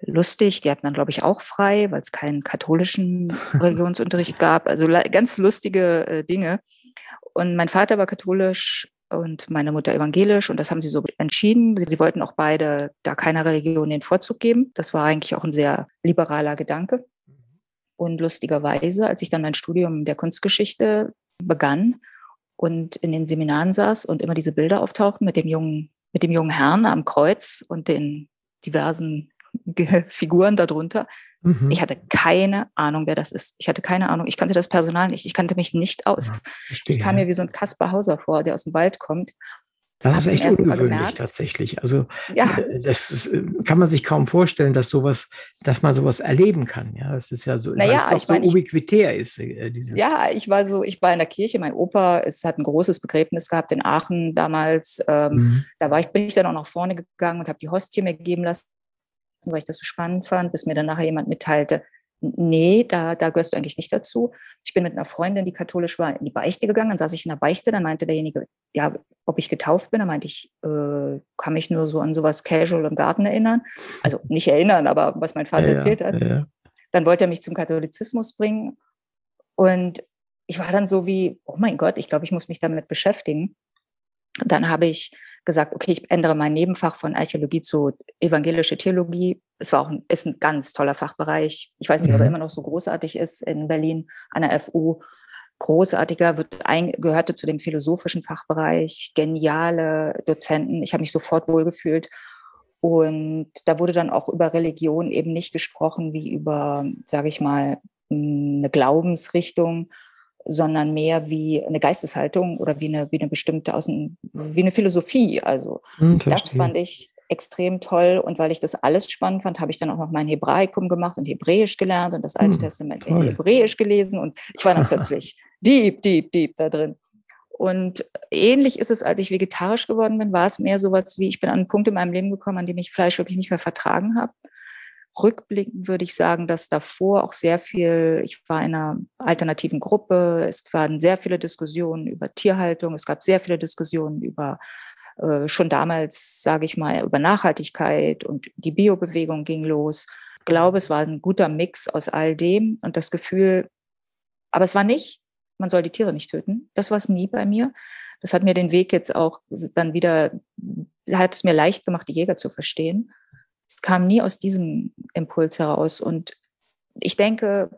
Speaker 2: lustig. Die hatten dann, glaube ich, auch frei, weil es keinen katholischen Religionsunterricht gab. Also ganz lustige äh, Dinge. Und mein Vater war katholisch und meine Mutter evangelisch und das haben sie so entschieden. Sie, sie, wollten auch beide da keiner Religion den Vorzug geben. Das war eigentlich auch ein sehr liberaler Gedanke. Und lustigerweise, als ich dann mein Studium der Kunstgeschichte begann und in den Seminaren saß und immer diese Bilder auftauchten mit dem jungen, mit dem jungen Herrn am Kreuz und den diversen Figuren darunter, Mhm. Ich hatte keine Ahnung, wer das ist. Ich hatte keine Ahnung. Ich kannte das Personal nicht. Ich kannte mich nicht aus. Ja, ich kam mir wie so ein Kaspar Hauser vor, der aus dem Wald kommt.
Speaker 3: Das ist echt ungewöhnlich tatsächlich. Also ja. Äh, das ist, äh, kann man sich kaum vorstellen, dass sowas, dass man sowas erleben kann. Ja, das ist ja so,
Speaker 2: naja, weil es
Speaker 3: doch so ubiquitär ist.
Speaker 2: Äh, dieses ja, ich war so, ich war in der Kirche. Mein Opa, es hat ein großes Begräbnis gehabt in Aachen damals. Ähm, mhm. Da war ich, bin ich dann auch nach vorne gegangen und habe die Hostie mir geben lassen weil ich das so spannend fand, bis mir dann nachher jemand mitteilte, nee, da, da gehörst du eigentlich nicht dazu. Ich bin mit einer Freundin, die katholisch war, in die Beichte gegangen. Dann saß ich in der Beichte, dann meinte derjenige, ja, ob ich getauft bin. Dann meinte ich, äh, kann mich nur so an sowas casual im Garten erinnern. Also nicht erinnern, aber was mein Vater ja, erzählt hat. Ja. Dann wollte er mich zum Katholizismus bringen. Und ich war dann so wie, oh mein Gott, ich glaube, ich muss mich damit beschäftigen. Dann habe ich gesagt, okay, ich ändere mein Nebenfach von Archäologie zu evangelische Theologie. Es war auch ein, ist ein ganz toller Fachbereich. Ich weiß nicht, mhm. ob er mhm. immer noch so großartig ist in Berlin an der FU. Großartiger, wird ein, gehörte zu dem philosophischen Fachbereich, geniale Dozenten. Ich habe mich sofort wohlgefühlt. Und da wurde dann auch über Religion eben nicht gesprochen wie über, sage ich mal, eine Glaubensrichtung, sondern mehr wie eine Geisteshaltung oder wie eine, wie eine bestimmte Außen, wie eine Philosophie. Also hm, das fand ich extrem toll. Und weil ich das alles spannend fand, habe ich dann auch noch mein Hebraikum gemacht und Hebräisch gelernt und das Alte hm, Testament toll. in Hebräisch gelesen. Und ich war dann plötzlich deep, deep, deep da drin. Und ähnlich ist es, als ich vegetarisch geworden bin, war es mehr sowas wie, ich bin an einen Punkt in meinem Leben gekommen, an dem ich Fleisch wirklich nicht mehr vertragen habe. Rückblickend würde ich sagen, dass davor auch sehr viel, ich war in einer alternativen Gruppe, es waren sehr viele Diskussionen über Tierhaltung, es gab sehr viele Diskussionen über äh, schon damals, sage ich mal, über Nachhaltigkeit und die Biobewegung ging los. Ich glaube, es war ein guter Mix aus all dem und das Gefühl, aber es war nicht man soll die Tiere nicht töten. Das war es nie bei mir. Das hat mir den Weg jetzt auch dann wieder, hat es mir leicht gemacht, die Jäger zu verstehen. Es kam nie aus diesem Impuls heraus. Und ich denke,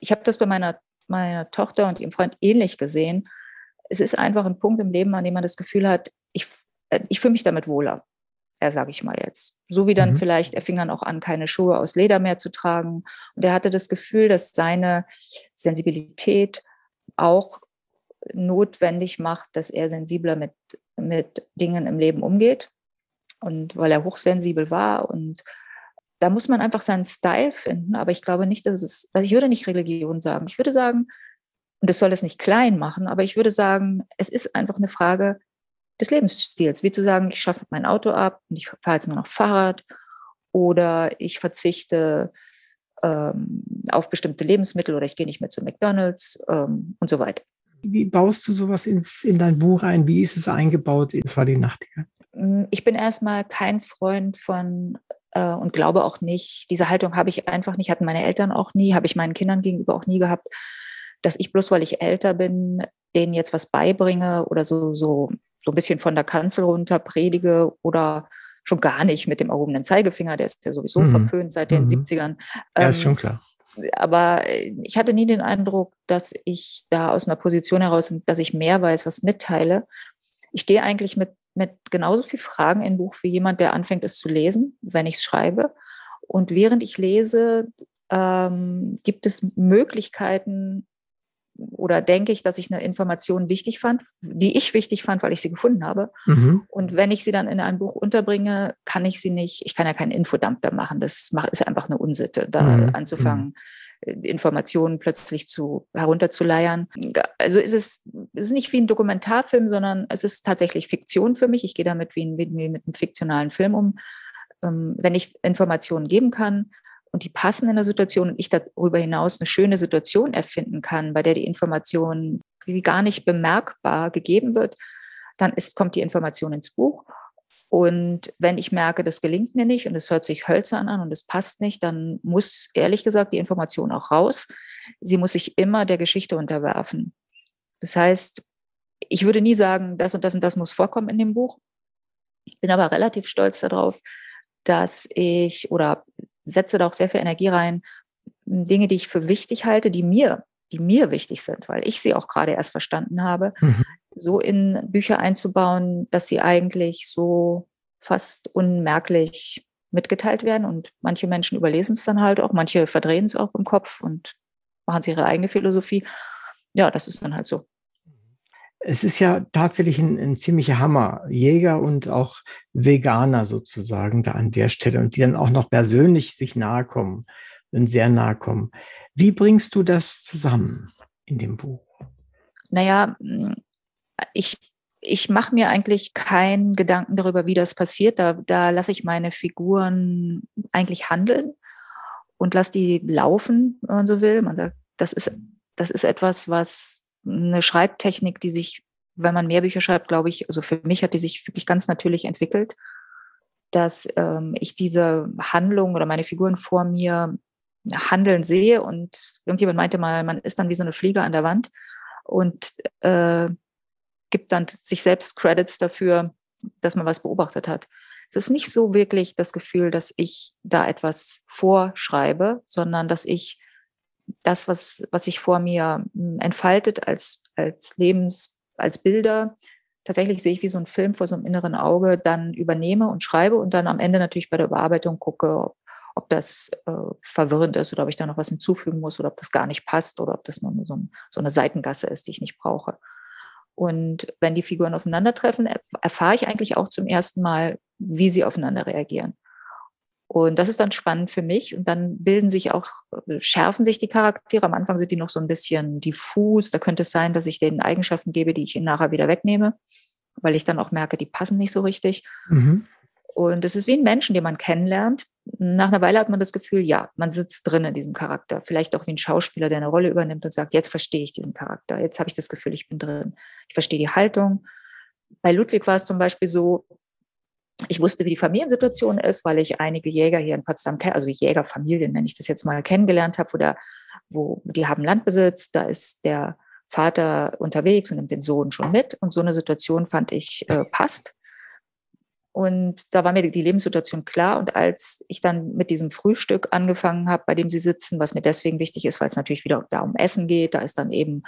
Speaker 2: ich habe das bei meiner, meiner Tochter und ihrem Freund ähnlich gesehen. Es ist einfach ein Punkt im Leben, an dem man das Gefühl hat, ich, äh, ich fühle mich damit wohler. Ja, sage ich mal jetzt. So wie dann mhm. vielleicht, er fing dann auch an, keine Schuhe aus Leder mehr zu tragen. Und er hatte das Gefühl, dass seine Sensibilität auch notwendig macht, dass er sensibler mit, mit Dingen im Leben umgeht. Und weil er hochsensibel war und da muss man einfach seinen Style finden, aber ich glaube nicht, dass es, also ich würde nicht Religion sagen. Ich würde sagen, und das soll es nicht klein machen, aber ich würde sagen, es ist einfach eine Frage des Lebensstils. Wie zu sagen, ich schaffe mein Auto ab und ich fahre jetzt nur noch Fahrrad oder ich verzichte ähm, auf bestimmte Lebensmittel oder ich gehe nicht mehr zu McDonalds ähm, und so weiter.
Speaker 3: Wie baust du sowas ins, in dein Buch ein? Wie ist es eingebaut? Das war die Nachtigall.
Speaker 2: Mm, ich bin erstmal kein Freund von äh, und glaube auch nicht, diese Haltung habe ich einfach nicht, hatten meine Eltern auch nie, habe ich meinen Kindern gegenüber auch nie gehabt, dass ich bloß, weil ich älter bin, denen jetzt was beibringe oder so, so, so ein bisschen von der Kanzel runter predige oder schon gar nicht mit dem erhobenen Zeigefinger, der ist ja sowieso mhm. verpönt seit den mhm. 70ern.
Speaker 3: Ja, ist ähm, schon klar.
Speaker 2: Aber äh, ich hatte nie den Eindruck, dass ich da aus einer Position heraus, dass ich mehr weiß, was mitteile. Ich gehe eigentlich mit, mit genauso viel Fragen in ein Buch wie jemand, der anfängt, es zu lesen, wenn ich es schreibe. Und während ich lese, ähm, gibt es Möglichkeiten, oder denke ich, dass ich eine Information wichtig fand, die ich wichtig fand, weil ich sie gefunden habe. Mhm. Und wenn ich sie dann in einem Buch unterbringe, kann ich sie nicht, ich kann ja keinen Infodump da machen. Das ist einfach eine Unsitte, da mhm. anzufangen. Mhm. Informationen plötzlich zu herunterzuleiern. Also ist es, ist nicht wie ein Dokumentarfilm, sondern es ist tatsächlich Fiktion für mich. Ich gehe damit wie, wie mit einem fiktionalen Film um. Ähm, wenn ich Informationen geben kann, und die passen in der Situation und ich darüber hinaus eine schöne Situation erfinden kann, bei der die Information wie gar nicht bemerkbar gegeben wird, dann ist, kommt die Information ins Buch. Und wenn ich merke, das gelingt mir nicht und es hört sich hölzern an und es passt nicht, dann muss ehrlich gesagt die Information auch raus. Sie muss sich immer der Geschichte unterwerfen. Das heißt, ich würde nie sagen, das und das und das muss vorkommen in dem Buch. Bin aber relativ stolz darauf, dass ich oder setze da auch sehr viel Energie rein, Dinge, die ich für wichtig halte, die mir, die mir wichtig sind, weil ich sie auch gerade erst verstanden habe, mhm. So in Bücher einzubauen, dass sie eigentlich so fast unmerklich mitgeteilt werden. Und manche Menschen überlesen es dann halt auch, manche verdrehen es auch im Kopf und machen sie ihre eigene Philosophie. Ja, das ist dann halt so
Speaker 3: es ist ja tatsächlich ein, ein, ziemlicher Hammer. Jäger und auch Veganer sozusagen da an der Stelle und die dann auch noch persönlich sich nahe kommen und sehr nahe kommen. Wie bringst du das zusammen in dem Buch?
Speaker 2: Naja, ich, ich mache mir eigentlich keinen Gedanken darüber, wie das passiert. Da, da lasse ich meine Figuren eigentlich handeln und lasse die laufen, wenn man so will. Man sagt, das ist, das ist etwas, was eine Schreibtechnik, die sich, wenn man mehr Bücher schreibt, glaube ich, also für mich hat die sich wirklich ganz natürlich entwickelt, dass ähm, ich diese Handlung oder meine Figuren vor mir handeln sehe und irgendjemand meinte mal, man ist dann wie so eine Fliege an der Wand und äh, gibt dann sich selbst Credits dafür, dass man was beobachtet hat. Es ist nicht so wirklich das Gefühl, dass ich da etwas vorschreibe, sondern dass ich das, was, was sich vor mir hm, entfaltet als, als Lebens, als Bilder, tatsächlich sehe ich wie so ein Film vor so einem inneren Auge, dann übernehme und schreibe und dann am Ende natürlich bei der Überarbeitung gucke, ob, das äh, verwirrend ist oder ob ich da noch was hinzufügen muss oder ob das gar nicht passt oder ob das nur so, ein, so eine Seitengasse ist, die ich nicht brauche. Und wenn die Figuren aufeinandertreffen, erfahre ich eigentlich auch zum ersten Mal, wie sie aufeinander reagieren. Und das ist dann spannend für mich. Und dann bilden sich auch, schärfen sich die Charaktere. Am Anfang sind die noch so ein bisschen diffus. Da könnte es sein, dass ich denen Eigenschaften gebe, die ich ihnen nachher wieder wegnehme, weil ich dann auch merke, die passen nicht so richtig. Mhm. Und es ist wie ein Menschen, den man kennenlernt. Nach einer Weile hat man das Gefühl, ja, man sitzt drin in diesem Charakter. Vielleicht auch wie ein Schauspieler, der eine Rolle übernimmt und sagt, jetzt verstehe ich diesen Charakter. Jetzt habe ich das Gefühl, ich bin drin. Ich verstehe die Haltung. Bei Ludwig war es zum Beispiel so, ich wusste, wie die Familiensituation ist, weil ich einige Jäger hier in Potsdam also Jägerfamilien, wenn ich das jetzt mal kennengelernt habe, wo, da, wo die haben Landbesitz, da ist der Vater unterwegs und nimmt den Sohn schon mit. Und so eine Situation fand ich äh, passt. Und da war mir die Lebenssituation klar. Und als ich dann mit diesem Frühstück angefangen habe, bei dem sie sitzen, was mir deswegen wichtig ist, weil es natürlich wieder da um Essen geht, da ist dann eben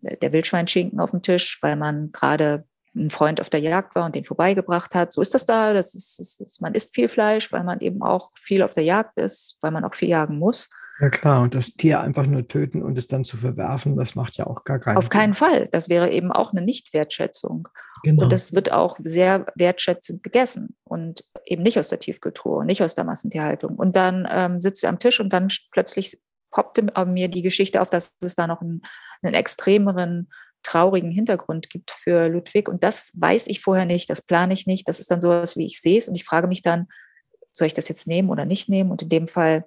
Speaker 2: der Wildschweinschinken auf dem Tisch, weil man gerade ein Freund auf der Jagd war und den vorbeigebracht hat. So ist das da. Das ist, das ist, man isst viel Fleisch, weil man eben auch viel auf der Jagd ist, weil man auch viel jagen muss.
Speaker 3: Ja klar, und das Tier einfach nur töten und es dann zu verwerfen, das macht ja auch gar keinen
Speaker 2: Auf Sinn. keinen Fall. Das wäre eben auch eine Nichtwertschätzung. Genau. Und das wird auch sehr wertschätzend gegessen und eben nicht aus der Tiefkultur nicht aus der Massentierhaltung. Und dann ähm, sitzt er am Tisch und dann plötzlich poppte mir die Geschichte auf, dass es da noch einen, einen extremeren traurigen Hintergrund gibt für Ludwig. Und das weiß ich vorher nicht, das plane ich nicht. Das ist dann sowas, wie ich sehe es. Und ich frage mich dann, soll ich das jetzt nehmen oder nicht nehmen? Und in dem Fall,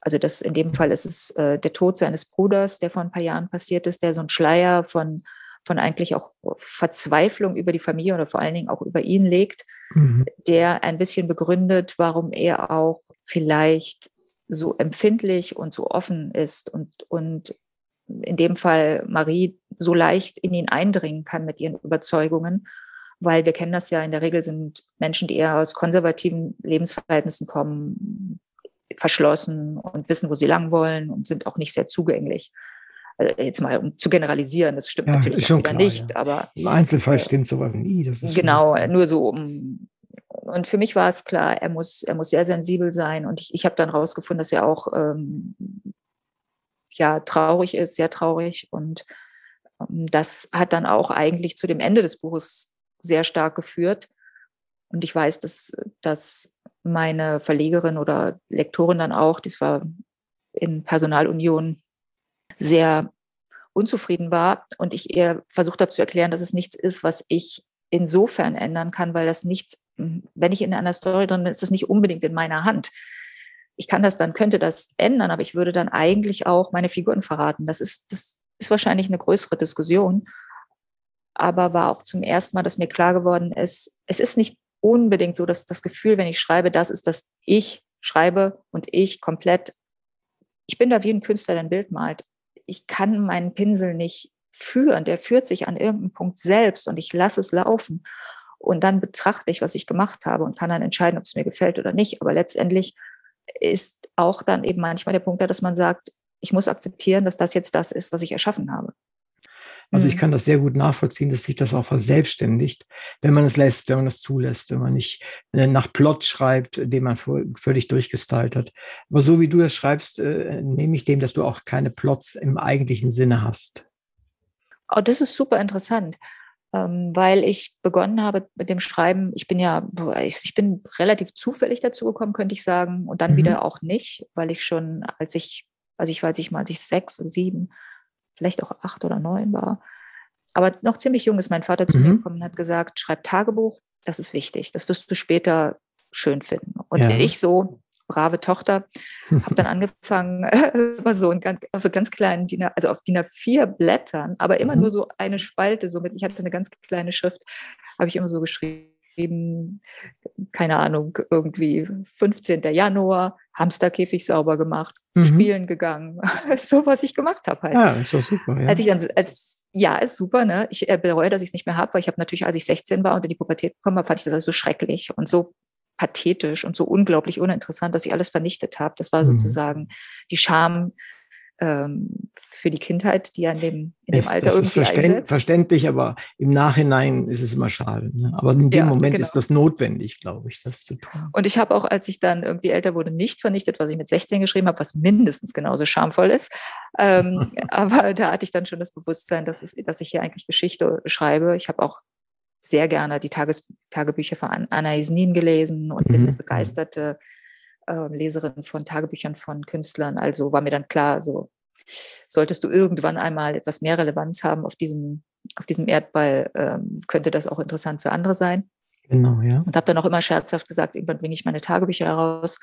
Speaker 2: also das, in dem Fall ist es äh, der Tod seines Bruders, der vor ein paar Jahren passiert ist, der so ein Schleier von, von eigentlich auch Verzweiflung über die Familie oder vor allen Dingen auch über ihn legt, mhm. der ein bisschen begründet, warum er auch vielleicht so empfindlich und so offen ist und, und in dem Fall Marie so leicht in ihn eindringen kann mit ihren Überzeugungen, weil wir kennen das ja in der Regel sind Menschen, die eher aus konservativen Lebensverhältnissen kommen, verschlossen und wissen, wo sie lang wollen und sind auch nicht sehr zugänglich. Also jetzt mal um zu generalisieren, das stimmt ja, natürlich schon klar, nicht, ja. aber
Speaker 3: im Einzelfall äh, stimmt sowas nie.
Speaker 2: genau, nur so um und für mich war es klar, er muss, er muss sehr sensibel sein. Und ich, ich habe dann rausgefunden, dass er auch ähm, ja traurig ist, sehr traurig. Und ähm, das hat dann auch eigentlich zu dem Ende des Buches sehr stark geführt. Und ich weiß, dass, dass meine Verlegerin oder Lektorin dann auch, das war in Personalunion, sehr unzufrieden war und ich ihr versucht habe zu erklären, dass es nichts ist, was ich insofern ändern kann, weil das nichts, wenn ich in einer Story drin bin, ist das nicht unbedingt in meiner Hand ich kann das dann, könnte das ändern, aber ich würde dann eigentlich auch meine Figuren verraten. Das ist, das ist wahrscheinlich eine größere Diskussion. Aber war auch zum ersten Mal, dass mir klar geworden ist, es ist nicht unbedingt so, dass das Gefühl, wenn ich schreibe, das ist, dass ich schreibe und ich komplett, ich bin da wie ein Künstler, der ein Bild malt. Ich kann meinen Pinsel nicht führen. Der führt sich an irgendeinem Punkt selbst und ich lasse es laufen. Und dann betrachte ich, was ich gemacht habe und kann dann entscheiden, ob es mir gefällt oder nicht. Aber letztendlich ist auch dann eben manchmal der Punkt, dass man sagt, ich muss akzeptieren, dass das jetzt das ist, was ich erschaffen habe.
Speaker 3: Also ich mhm. kann das sehr gut nachvollziehen, dass sich das auch verselbstständigt, wenn man es lässt, wenn man es zulässt, wenn man nicht äh, nach Plot schreibt, den man völlig durchgestylt hat. Aber so wie du es schreibst, äh, nehme ich dem, dass du auch keine Plots im eigentlichen Sinne hast.
Speaker 2: Oh, das ist super interessant ähm, weil ich begonnen habe mit dem Schreiben. Ich bin ja, ich, bin relativ zufällig dazu gekommen, könnte ich sagen, und dann mhm. wieder auch nicht, weil ich schon, als ich, also ich weiß ich mal, als ich sechs oder sieben, vielleicht auch acht oder neun war, aber noch ziemlich jung ist mein Vater zu mhm. mir gekommen und hat gesagt, schreib Tagebuch, das ist wichtig, das wirst du später schön finden. Und ja. ich so, brave Tochter, habe dann angefangen, immer so in ganz, auf so ganz kleinen DIN, also auf DIN A4 Blättern, aber immer mhm. nur so eine Spalte, so mit, ich hatte eine ganz kleine Schrift, habe ich immer so geschrieben, keine Ahnung, irgendwie 15. Januar, Hamsterkäfig sauber gemacht, mhm. spielen gegangen, so was ich gemacht habe halt.
Speaker 3: Ja, ist doch super. Ja.
Speaker 2: Als ich dann, als, ja, ist super, ne? Ich äh, bereue, dass ich es nicht mehr habe, weil ich habe natürlich, als ich 16 war und in die Pubertät gekommen habe, fand ich das also so schrecklich und so pathetisch und so unglaublich uninteressant, dass ich alles vernichtet habe. Das war mhm. sozusagen die Scham, ähm, für die Kindheit, die an dem, in
Speaker 3: dem
Speaker 2: es, Alter irgendwie
Speaker 3: verständ, einsetzt. Verständlich, aber im Nachhinein ist es immer schade. Ne? Aber in dem ja, Moment genau. ist das notwendig, glaube ich, das zu tun.
Speaker 2: Und ich habe auch, als ich dann irgendwie älter wurde, nicht vernichtet, was ich mit 16 geschrieben habe, was mindestens genauso schamvoll ist. Ähm, aber da hatte ich dann schon das Bewusstsein, dass, es, dass ich hier eigentlich Geschichte schreibe. Ich habe auch sehr gerne die Tages Tagebücher von Anna Isnin gelesen und mhm. bin eine begeisterte äh, Leserin von Tagebüchern von Künstlern. Also war mir dann klar, so solltest du irgendwann einmal etwas mehr Relevanz haben auf diesem, auf diesem Erdball, ähm, könnte das auch interessant für andere sein.
Speaker 3: Genau, ja.
Speaker 2: Und habe dann auch immer scherzhaft gesagt, irgendwann bringe ich meine Tagebücher heraus.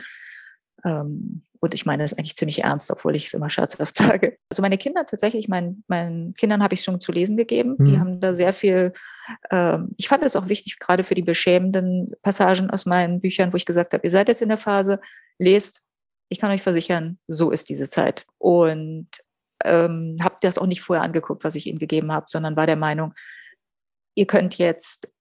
Speaker 2: Ähm, und ich meine es eigentlich ziemlich ernst, obwohl ich es immer scherzhaft sage. Also meine Kinder tatsächlich, mein, meinen Kindern habe ich schon zu lesen gegeben. Mhm. Die haben da sehr viel, ähm, ich fand es auch wichtig, gerade für die beschämenden Passagen aus meinen Büchern, wo ich gesagt habe, ihr seid jetzt in der Phase, lest, ich kann euch versichern, so ist diese Zeit. Und ähm, habe das auch nicht vorher angeguckt, was ich ihnen gegeben habe, sondern war der Meinung, ihr könnt jetzt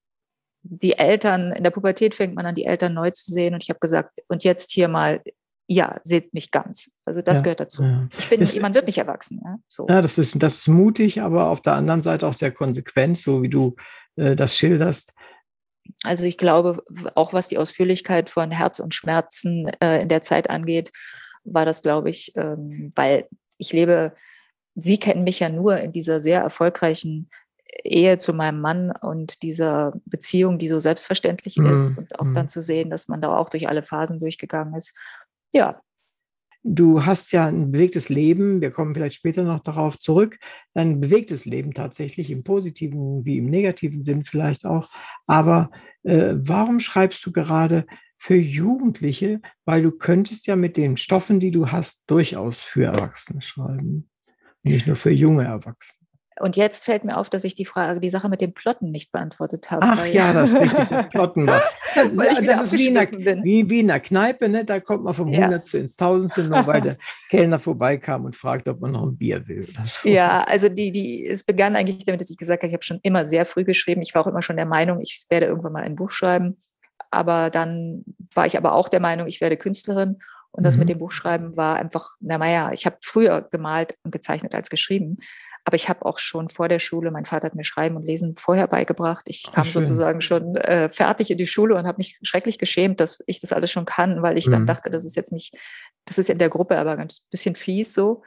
Speaker 2: die Eltern, in der Pubertät fängt man an, die Eltern neu zu sehen. Und ich habe gesagt, und jetzt hier mal ja, seht mich ganz. Also das ja, gehört dazu. Ja. Ich bin, ist, man wird nicht erwachsen. Ja?
Speaker 3: So. ja, das ist, das ist mutig, aber auf der anderen Seite auch sehr konsequent, so wie du äh, das schilderst.
Speaker 2: Also ich glaube, auch was die Ausführlichkeit von Herz und Schmerzen äh, in der Zeit angeht, war das, glaube ich, ähm, weil ich lebe, Sie kennen mich ja nur in dieser sehr erfolgreichen Ehe zu meinem Mann und dieser Beziehung, die so selbstverständlich mhm. ist und auch mhm. dann zu sehen, dass man da auch durch alle Phasen durchgegangen ist ja.
Speaker 3: Du hast ja ein bewegtes Leben, wir kommen vielleicht später noch darauf zurück, ein bewegtes Leben tatsächlich im positiven wie im negativen Sinn vielleicht auch. Aber äh, warum schreibst du gerade für Jugendliche? Weil du könntest ja mit den Stoffen, die du hast, durchaus für Erwachsene schreiben, nicht nur für junge Erwachsene.
Speaker 2: Und jetzt fällt mir auf, dass ich die Frage, die Sache mit dem Plotten nicht beantwortet habe.
Speaker 3: Ach ja, das ist richtig, das Plotten war. weil ich das ist wie in, der, wie, wie in der Kneipe, ne? da kommt man vom ja. Hundertste ins Tausendste, nur weil der Kellner vorbeikam und fragt, ob man noch ein Bier will.
Speaker 2: So. Ja, also die, die, es begann eigentlich damit, dass ich gesagt habe, ich habe schon immer sehr früh geschrieben. Ich war auch immer schon der Meinung, ich werde irgendwann mal ein Buch schreiben. Aber dann war ich aber auch der Meinung, ich werde Künstlerin. Und das mhm. mit dem Buchschreiben war einfach, na naja, ich habe früher gemalt und gezeichnet als geschrieben. Aber ich habe auch schon vor der Schule, mein Vater hat mir Schreiben und Lesen vorher beigebracht. Ich kam schön. sozusagen schon äh, fertig in die Schule und habe mich schrecklich geschämt, dass ich das alles schon kann, weil ich mhm. dann dachte, das ist jetzt nicht, das ist in der Gruppe aber ganz bisschen fies so.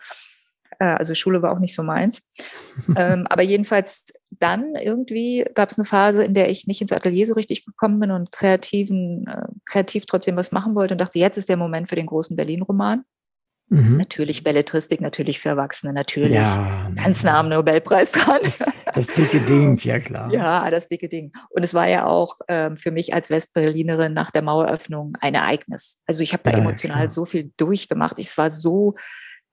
Speaker 2: Äh, also Schule war auch nicht so meins. ähm, aber jedenfalls dann irgendwie gab es eine Phase, in der ich nicht ins Atelier so richtig gekommen bin und kreativen, äh, kreativ trotzdem was machen wollte und dachte, jetzt ist der Moment für den großen Berlin-Roman. Mhm. Natürlich Belletristik, natürlich für Erwachsene, natürlich ja, ganz nah am Nobelpreis dran.
Speaker 3: Das, das, dicke Ding, ja klar.
Speaker 2: Ja, das dicke Ding. Und es war ja auch ähm, für mich als Westberlinerin nach der Maueröffnung ein Ereignis. Also ich habe da ja, emotional klar. so viel durchgemacht. Es war so,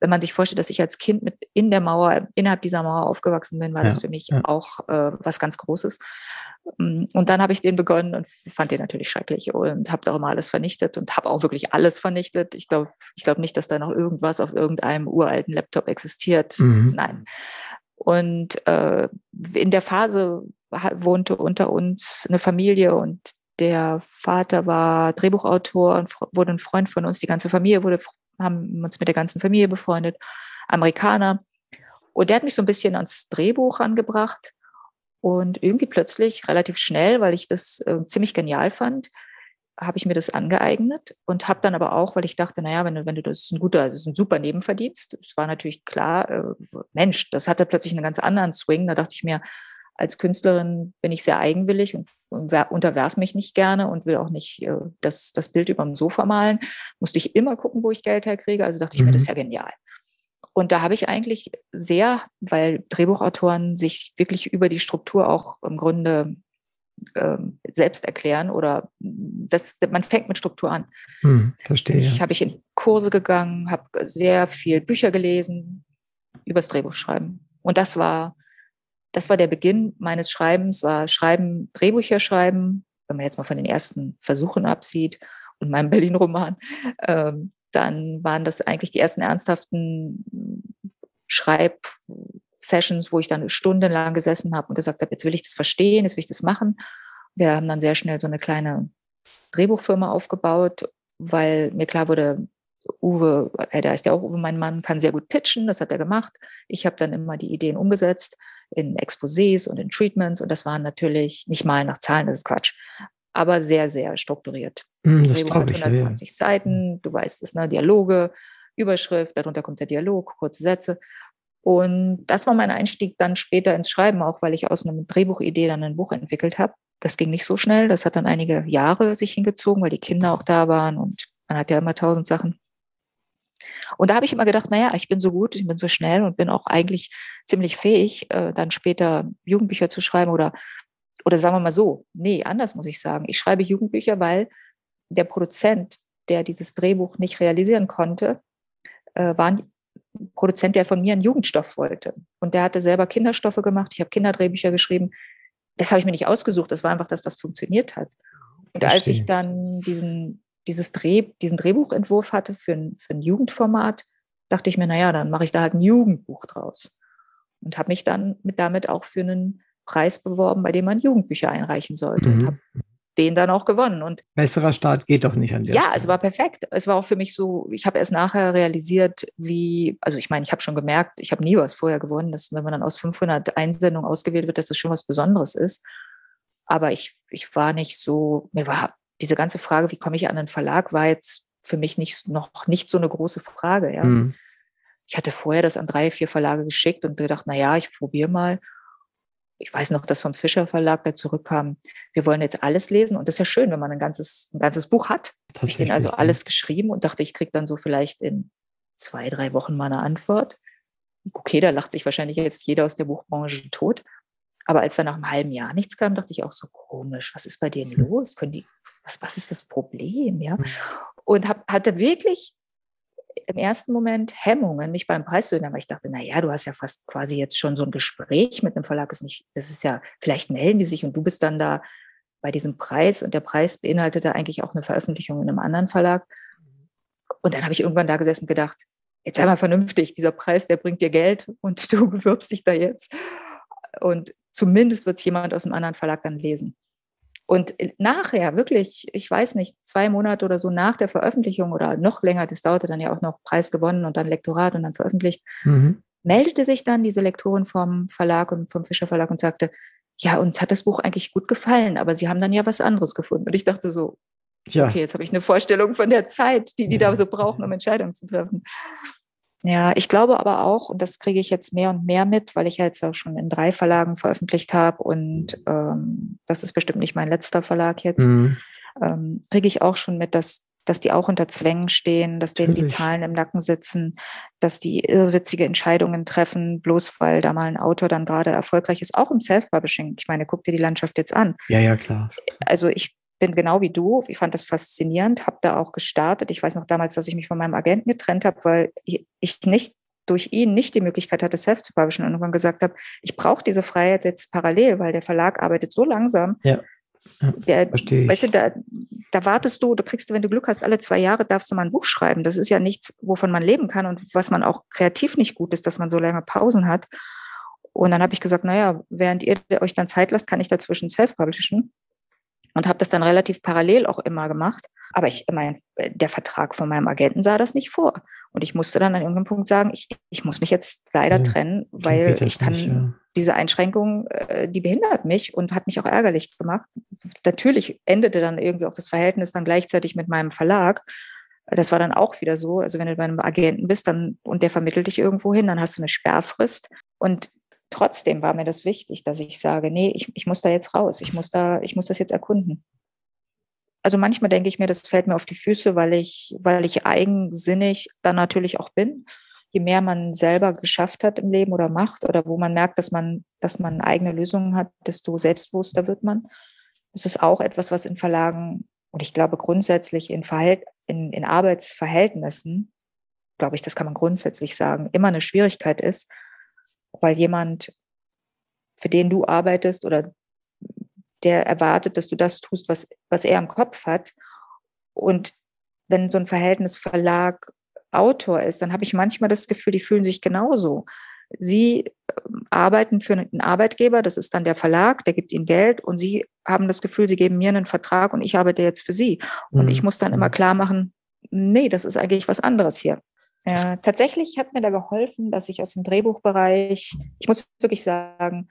Speaker 2: wenn man sich vorstellt, dass ich als Kind mit in der Mauer, innerhalb dieser Mauer aufgewachsen bin, war ja, das für mich auch äh, was ganz Großes. Mm, und dann habe ich den begonnen und fand den natürlich schrecklich und habe da auch mal alles vernichtet und habe auch wirklich alles vernichtet. Ich glaube ich glaube nicht, dass da noch irgendwas auf irgendeinem uralten Laptop existiert. Mhm. Nein. Und äh, in der Phase wohnte unter uns eine Familie und der Vater war Drehbuchautor und wurde ein Freund von uns. Die ganze Familie wurde, haben uns mit der ganzen Familie befreundet, Amerikaner. Und der hat mich so ein bisschen ans Drehbuch angebracht. Und irgendwie plötzlich, relativ schnell, weil ich das äh, ziemlich genial fand, habe ich mir das angeeignet und habe dann aber auch, weil ich dachte, naja, wenn du, wenn du das ist ein guter, das ist ein super Nebenverdienst. Es war natürlich klar, äh, Mensch, das hatte plötzlich einen ganz anderen Swing. Da dachte ich mir, als Künstlerin bin ich sehr eigenwillig und unterwerfe mich nicht gerne und will auch nicht äh, das, das Bild über dem Sofa malen. Musste ich immer gucken, wo ich Geld herkriege. Also dachte ich mhm. mir, das ist mhm. ja genial. Und da habe ich eigentlich sehr, weil Drehbuchautoren sich wirklich über die Struktur auch im Grunde ähm, selbst erklären oder das, man fängt mit Struktur an.
Speaker 3: Hm, verstehe.
Speaker 2: Ich habe ich in Kurse gegangen, habe sehr viel Bücher gelesen übers Drehbuchschreiben. Und das war, das war der Beginn meines Schreibens, war Schreiben, Drehbücher schreiben, wenn man jetzt mal von den ersten Versuchen absieht und meinem Berlin-Roman, ähm, dann waren das eigentlich die ersten ernsthaften Schreibsessions, wo ich dann stundenlang gesessen habe und gesagt habe, jetzt will ich das verstehen, jetzt will ich das machen. Wir haben dann sehr schnell so eine kleine Drehbuchfirma aufgebaut, weil mir klar wurde, Uwe, äh, der ist ja auch Uwe, mein Mann, kann sehr gut pitchen, das hat er gemacht. Ich habe dann immer die Ideen umgesetzt in Exposés und in Treatments und das waren natürlich nicht mal nach Zahlen, das ist Quatsch, aber sehr, sehr strukturiert.
Speaker 3: Hm,
Speaker 2: Das Drehbuch hat
Speaker 3: glaube ich. Ja,
Speaker 2: 120 Seiten, du weißt es, ne? Dialoge, Überschrift, darunter kommt der Dialog, kurze Sätze. Und das war mein Einstieg dann später ins Schreiben, auch weil ich aus einer Drehbuchidee dann ein Buch entwickelt habe. Das ging nicht so schnell, das hat dann einige Jahre sich hingezogen, weil die Kinder auch da waren und man hat ja immer tausend Sachen. Und da habe ich immer gedacht, naja, ich bin so gut, ich bin so schnell und bin auch eigentlich ziemlich fähig, äh, dann später Jugendbücher zu schreiben oder, oder sagen wir mal so, nee, anders muss ich sagen. Ich schreibe Jugendbücher, weil der Produzent, der dieses Drehbuch nicht realisieren konnte, äh, war ein Produzent, der von mir einen Jugendstoff wollte. Und der hatte selber Kinderstoffe gemacht. Ich habe Kinderdrehbücher geschrieben. Das habe ich mir nicht ausgesucht. Das war einfach das, was funktioniert hat. Und als ich dann diesen, dieses Dreh, diesen Drehbuchentwurf hatte für ein, für ein Jugendformat, dachte ich mir, naja, dann mache ich da halt ein Jugendbuch draus. Und habe mich dann mit, damit auch für einen Preis beworben, bei dem man Jugendbücher einreichen sollte. Und
Speaker 3: Mhm.
Speaker 2: habe den dann auch gewonnen. Und
Speaker 3: Besserer Start geht doch nicht an der
Speaker 2: ja,
Speaker 3: Stelle.
Speaker 2: es war perfekt. Es war auch für mich so, ich habe erst nachher realisiert, wie, also ich meine, ich habe schon gemerkt, ich habe nie was vorher gewonnen, dass wenn man dann aus 500 Einsendungen ausgewählt wird, dass das schon was Besonderes ist. Aber ich, ich war nicht so, mir war diese ganze Frage, wie komme ich an einen Verlag, war jetzt für mich nicht, noch nicht so eine große Frage. Ja.
Speaker 3: Mhm.
Speaker 2: Ich hatte vorher das an drei, vier Verlage geschickt und gedacht, na ja, ich probiere mal. Ich weiß noch, dass vom Fischer Verlag da zurückkam, wir wollen jetzt alles lesen. Und das ist ja schön, wenn man ein ganzes, ein ganzes Buch hat. Habe ich denen also alles geschrieben und dachte, ich kriege dann so vielleicht in zwei, drei Wochen mal eine Antwort. Okay, da lacht sich wahrscheinlich jetzt jeder aus der Buchbranche tot. Aber als dann nach einem halben Jahr nichts kam, dachte ich auch so komisch, was ist bei denen
Speaker 3: Hm.
Speaker 2: los? Können die, was, was ist das Problem? Ja.
Speaker 3: Hm.
Speaker 2: Und hab, hatte wirklich im ersten Moment Hemmungen, mich beim Preis zu erinnern, weil ich dachte, na ja, du hast ja fast quasi jetzt schon so ein Gespräch mit einem Verlag, ist nicht, das ist ja, vielleicht melden die sich und du bist dann da bei diesem Preis und der Preis beinhaltete eigentlich auch eine Veröffentlichung in einem anderen Verlag. Und dann habe ich irgendwann da gesessen und gedacht, jetzt sei mal vernünftig, dieser Preis, der bringt dir Geld und du bewirbst dich da jetzt. Und zumindest wird es jemand aus einem anderen Verlag dann lesen. Und nachher, wirklich, ich weiß nicht, zwei Monate oder so nach der Veröffentlichung oder noch länger, das dauerte dann ja auch noch Preis gewonnen und dann Lektorat und dann veröffentlicht,
Speaker 3: Mhm.
Speaker 2: meldete sich dann diese Lektorin vom Verlag und vom Fischer Verlag und sagte, ja, uns hat das Buch eigentlich gut gefallen, aber sie haben dann ja was anderes gefunden. Und ich dachte so,
Speaker 3: Ja,
Speaker 2: okay, jetzt habe ich eine Vorstellung von der Zeit, die die da so brauchen, um Entscheidungen zu treffen. Ja, ich glaube aber auch, und das kriege ich jetzt mehr und mehr mit, weil ich ja jetzt auch schon in drei Verlagen veröffentlicht habe und ähm, das ist bestimmt nicht mein letzter Verlag jetzt,
Speaker 3: mhm.
Speaker 2: ähm, kriege ich auch schon mit, dass, dass die auch unter Zwängen stehen, dass denen die
Speaker 3: Natürlich.
Speaker 2: Zahlen im Nacken sitzen, dass die irrwitzige Entscheidungen treffen, bloß weil da mal ein Autor dann gerade erfolgreich ist, auch im Self-Publishing. Ich meine, guck dir die Landschaft jetzt an
Speaker 3: ja, ja, klar.
Speaker 2: also ich bin genau wie du, ich fand das faszinierend, habe da auch gestartet. Ich weiß noch damals, dass ich mich von meinem Agenten getrennt habe, weil ich ich nicht durch ihn nicht die Möglichkeit hatte, self zu publishen und irgendwann gesagt habe, ich brauche diese Freiheit jetzt parallel, weil der Verlag arbeitet so langsam.
Speaker 3: Ja. Ja,
Speaker 2: Der,
Speaker 3: Verstehe ich.
Speaker 2: weißt du, da, da wartest du, du kriegst, wenn du Glück hast, alle zwei Jahre darfst du mal ein Buch schreiben. Das ist ja nichts, wovon man leben kann und was man auch kreativ nicht gut ist, dass man so lange Pausen hat. Und dann habe ich gesagt, naja, während ihr euch dann Zeit lasst, kann ich dazwischen self-publishen und habe das dann relativ parallel auch immer gemacht. Aber ich, mein, der Vertrag von meinem Agenten sah das nicht vor. Und ich musste dann an irgendeinem Punkt sagen, ich, ich muss mich jetzt leider
Speaker 3: Ja,
Speaker 2: trennen, weil ich kann
Speaker 3: nicht, ja.
Speaker 2: diese Einschränkung, äh, die behindert mich und hat mich auch ärgerlich gemacht. Natürlich endete dann irgendwie auch das Verhältnis dann gleichzeitig mit meinem Verlag. Das war dann auch wieder so. Also wenn du bei einem Agenten bist dann, und der vermittelt dich irgendwo hin, dann hast du eine Sperrfrist. Und trotzdem war mir das wichtig, dass ich sage, nee, ich, ich muss da jetzt raus. Ich muss da, ich muss das jetzt erkunden. Also manchmal denke ich mir, das fällt mir auf die Füße, weil ich, weil ich eigensinnig dann natürlich auch bin je mehr man selber geschafft hat im Leben oder macht oder wo man merkt, dass man, dass man eigene Lösungen hat, desto selbstbewusster wird man. Das ist auch etwas, was in Verlagen und ich glaube grundsätzlich in, Verhält in, in Arbeitsverhältnissen, glaube ich, das kann man grundsätzlich sagen, immer eine Schwierigkeit ist, weil jemand, für den du arbeitest oder der erwartet, dass du das tust, was, was er im Kopf hat. Und wenn so ein Verhältnis Verlag Autor ist, dann habe ich manchmal das Gefühl, die fühlen sich genauso. Sie ähm, arbeiten für einen Arbeitgeber, das ist dann der Verlag, der gibt ihnen Geld und sie haben das Gefühl, sie geben mir einen Vertrag und ich arbeite jetzt für sie. Und
Speaker 3: Mhm.
Speaker 2: ich muss dann immer klar machen, nee, das ist eigentlich was anderes hier. Ja, tatsächlich hat mir da geholfen, dass ich aus dem Drehbuchbereich, ich muss wirklich sagen,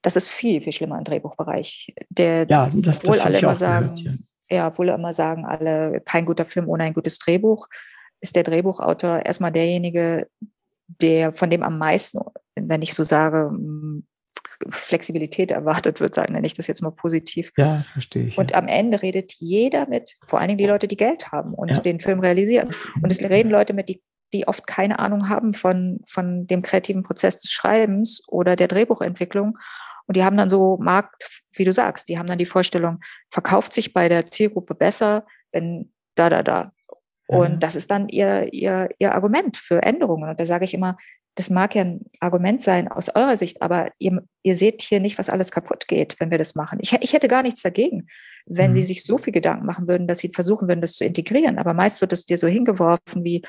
Speaker 2: das ist viel, viel schlimmer im Drehbuchbereich. Der,
Speaker 3: ja, das,
Speaker 2: wohl
Speaker 3: das
Speaker 2: alle immer sagen,
Speaker 3: gehört,
Speaker 2: ja. ja, obwohl immer sagen alle, kein guter Film ohne ein gutes Drehbuch, ist der Drehbuchautor erstmal derjenige, der von dem am meisten, wenn ich so sage, Flexibilität erwartet wird, sagen nenne ich das jetzt mal positiv.
Speaker 3: Ja, verstehe ich.
Speaker 2: Und
Speaker 3: ja.
Speaker 2: am Ende redet jeder mit, vor allen Dingen die Leute, die Geld haben und ja. den Film realisieren. Und es reden Leute mit, die, die oft keine Ahnung haben von, von dem kreativen Prozess des Schreibens oder der Drehbuchentwicklung. Und die haben dann so Markt, wie du sagst, die haben dann die Vorstellung, verkauft sich bei der Zielgruppe besser, wenn da, da, da. Und das ist dann ihr, ihr, ihr Argument für Änderungen. Und da sage ich immer, das mag ja ein Argument sein aus eurer Sicht, aber ihr, ihr seht hier nicht, was alles kaputt geht, wenn wir das machen. Ich, ich hätte gar nichts dagegen, wenn mhm. sie sich so viel Gedanken machen würden, dass sie versuchen würden, das zu integrieren. Aber meist wird es dir so hingeworfen wie,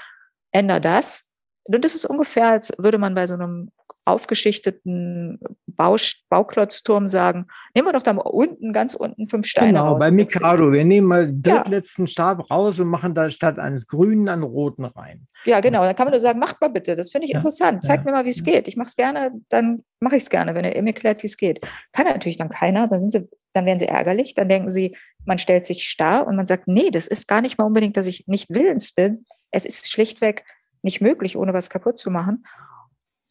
Speaker 2: änder das. Und das ist ungefähr, als würde man bei so einem aufgeschichteten Bausch, Bauklotzturm sagen, nehmen wir doch da unten, ganz unten fünf Steine
Speaker 3: genau,
Speaker 2: raus.
Speaker 3: bei Mikado. Wir nehmen mal den drittletzten ja. Stab raus und machen da statt eines grünen einen roten rein.
Speaker 2: Ja, genau. Dann kann man nur sagen, macht mal bitte. Das finde ich ja, interessant. Zeigt ja, mir mal, wie es geht. Ich mache es gerne, dann mache ich es gerne, wenn ihr mir erklärt, wie es geht. Kann natürlich dann keiner. Dann, sind sie, dann werden sie ärgerlich. Dann denken sie, man stellt sich starr und man sagt, nee, das ist gar nicht mal unbedingt, dass ich nicht willens bin. Es ist schlichtweg nicht möglich, ohne was kaputt zu machen.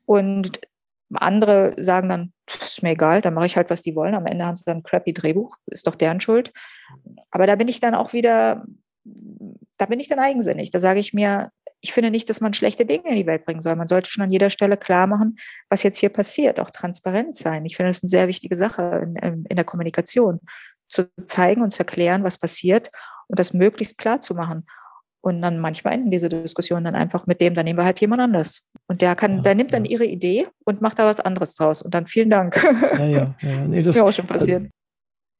Speaker 2: Und andere sagen dann, ist mir egal, dann mache ich halt, was die wollen. Am Ende haben sie dann ein crappy Drehbuch, ist doch deren Schuld. Aber da bin ich dann auch wieder, da bin ich dann eigensinnig. Da sage ich mir, ich finde nicht, dass man schlechte Dinge in die Welt bringen soll. Man sollte schon an jeder Stelle klar machen, was jetzt hier passiert, auch transparent sein. Ich finde das eine sehr wichtige Sache in, in der Kommunikation, zu zeigen und zu erklären, was passiert und das möglichst klar zu machen. Und dann manchmal enden diese Diskussionen dann einfach mit dem, dann nehmen wir halt jemand anders. Und der kann, ja, der nimmt dann ihre Idee und macht da was anderes draus. Und dann vielen Dank.
Speaker 3: Ja, ja, ja. Nee, das
Speaker 2: ist auch schon passiert.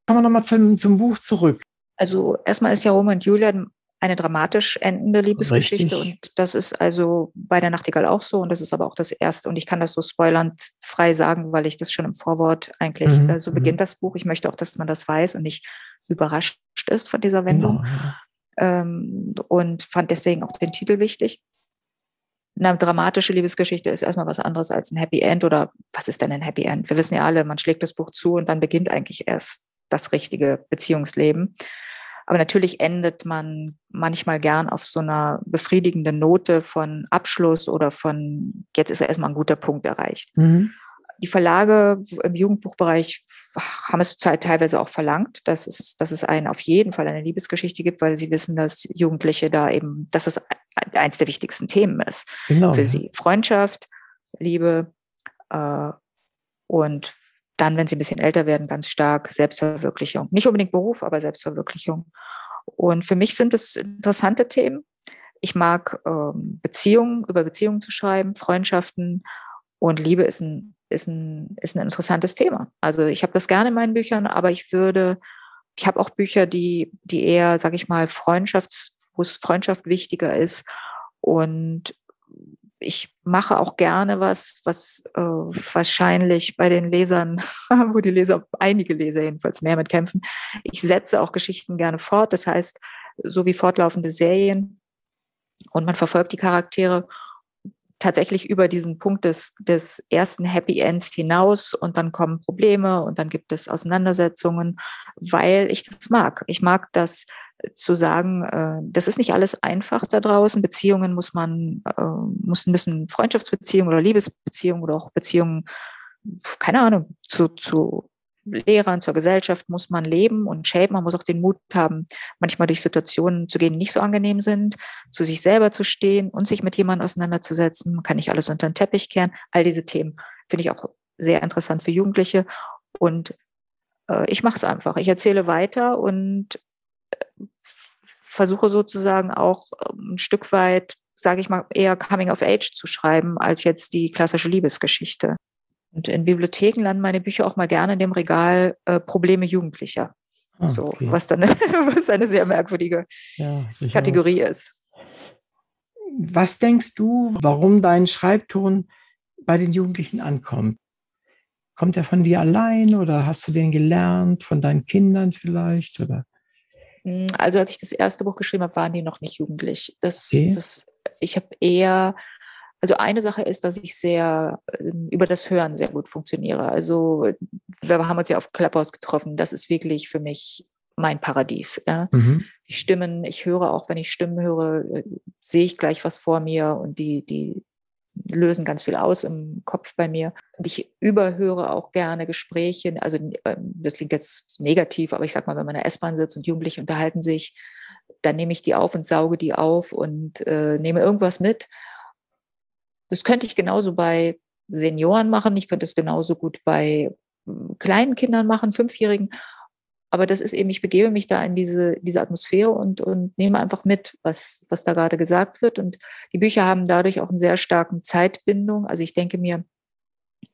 Speaker 3: Kommen wir nochmal zum, zum Buch zurück.
Speaker 2: Also erstmal ist ja Romeo und Julia eine dramatisch endende Liebesgeschichte. Richtig. Und das ist also bei der Nachtigall auch so. Und das ist aber auch das erste. Und ich kann das so spoilernd frei sagen, weil ich das schon im Vorwort eigentlich, mhm. äh, so beginnt mhm. das Buch. Ich möchte auch, dass man das weiß und nicht überrascht ist von dieser Wendung. Genau, ja ähm, und fand deswegen auch den Titel wichtig. Eine dramatische Liebesgeschichte ist erstmal was anderes als ein Happy End oder was ist denn ein Happy End? Wir wissen ja alle, man schlägt das Buch zu und dann beginnt eigentlich erst das richtige Beziehungsleben. Aber natürlich endet man manchmal gern auf so einer befriedigenden Note von Abschluss oder von, jetzt ist erstmal ein guter Punkt erreicht. Mhm. Die Verlage im Jugendbuchbereich haben es teilweise auch verlangt, dass es, dass es einen auf jeden Fall eine Liebesgeschichte gibt, weil sie wissen, dass Jugendliche da eben, dass es eins der wichtigsten Themen ist genau. für sie. Freundschaft, Liebe äh, und dann, wenn sie ein bisschen älter werden, ganz stark Selbstverwirklichung. Nicht unbedingt Beruf, aber Selbstverwirklichung. Und für mich sind es interessante Themen. Ich mag ähm, Beziehungen, über Beziehungen zu schreiben, Freundschaften und Liebe ist ein ist ein, ist ein interessantes Thema. Also ich habe das gerne in meinen Büchern, aber ich würde, ich habe auch Bücher, die, die eher, sage ich mal, Freundschafts, wo es Freundschaft wichtiger ist. Und ich mache auch gerne was, was äh, wahrscheinlich bei den Lesern, wo die Leser, einige Leser jedenfalls mehr mit kämpfen. Ich setze auch Geschichten gerne fort. Das heißt, so wie fortlaufende Serien. Und man verfolgt die Charaktere tatsächlich über diesen Punkt des, des ersten Happy Ends hinaus und dann kommen Probleme und dann gibt es Auseinandersetzungen, weil ich das mag. Ich mag das zu sagen, äh, das ist nicht alles einfach da draußen. Beziehungen muss man, äh, muss, müssen Freundschaftsbeziehungen oder Liebesbeziehungen oder auch Beziehungen, keine Ahnung, zu, zu Lehrern, zur Gesellschaft muss man leben und shapen. Man muss auch den Mut haben, manchmal durch Situationen zu gehen, die nicht so angenehm sind, zu sich selber zu stehen und sich mit jemandem auseinanderzusetzen. Man kann nicht alles unter den Teppich kehren. All diese Themen finde ich auch sehr interessant für Jugendliche. Und äh, ich mache es einfach. Ich erzähle weiter und äh, versuche sozusagen auch äh, ein Stück weit, sage ich mal, eher Coming of Age zu schreiben, als jetzt die klassische Liebesgeschichte. Und in Bibliotheken landen meine Bücher auch mal gerne in dem Regal äh, Probleme Jugendlicher. Ah, okay. So, was dann was eine sehr merkwürdige ja, Kategorie ist.
Speaker 3: Was denkst du, warum dein Schreibton bei den Jugendlichen ankommt? Kommt er von dir allein oder hast du den gelernt, von deinen Kindern vielleicht? Oder?
Speaker 2: Hm, also als ich das erste Buch geschrieben habe, waren die noch nicht jugendlich. Das, okay. das, ich habe eher, also eine Sache ist, dass ich sehr ähm, über das Hören sehr gut funktioniere. Also wir haben uns ja auf Clubhouse getroffen. Das ist wirklich für mich mein Paradies. Ja. Mhm. Die Stimmen, ich höre auch, wenn ich Stimmen höre, äh, sehe ich gleich was vor mir und die, die lösen ganz viel aus im Kopf bei mir. Und ich überhöre auch gerne Gespräche. Also ähm, das klingt jetzt negativ, aber ich sag mal, wenn man in der S-Bahn sitzt und Jugendliche unterhalten sich, dann nehme ich die auf und sauge die auf und äh, nehme irgendwas mit. Das könnte ich genauso bei Senioren machen. Ich könnte es genauso gut bei hm, kleinen Kindern machen, Fünfjährigen. Aber das ist eben, ich begebe mich da in diese, diese Atmosphäre und, und nehme einfach mit, was, was da gerade gesagt wird. Und die Bücher haben dadurch auch einen sehr starken Zeitbindung. Also ich denke mir,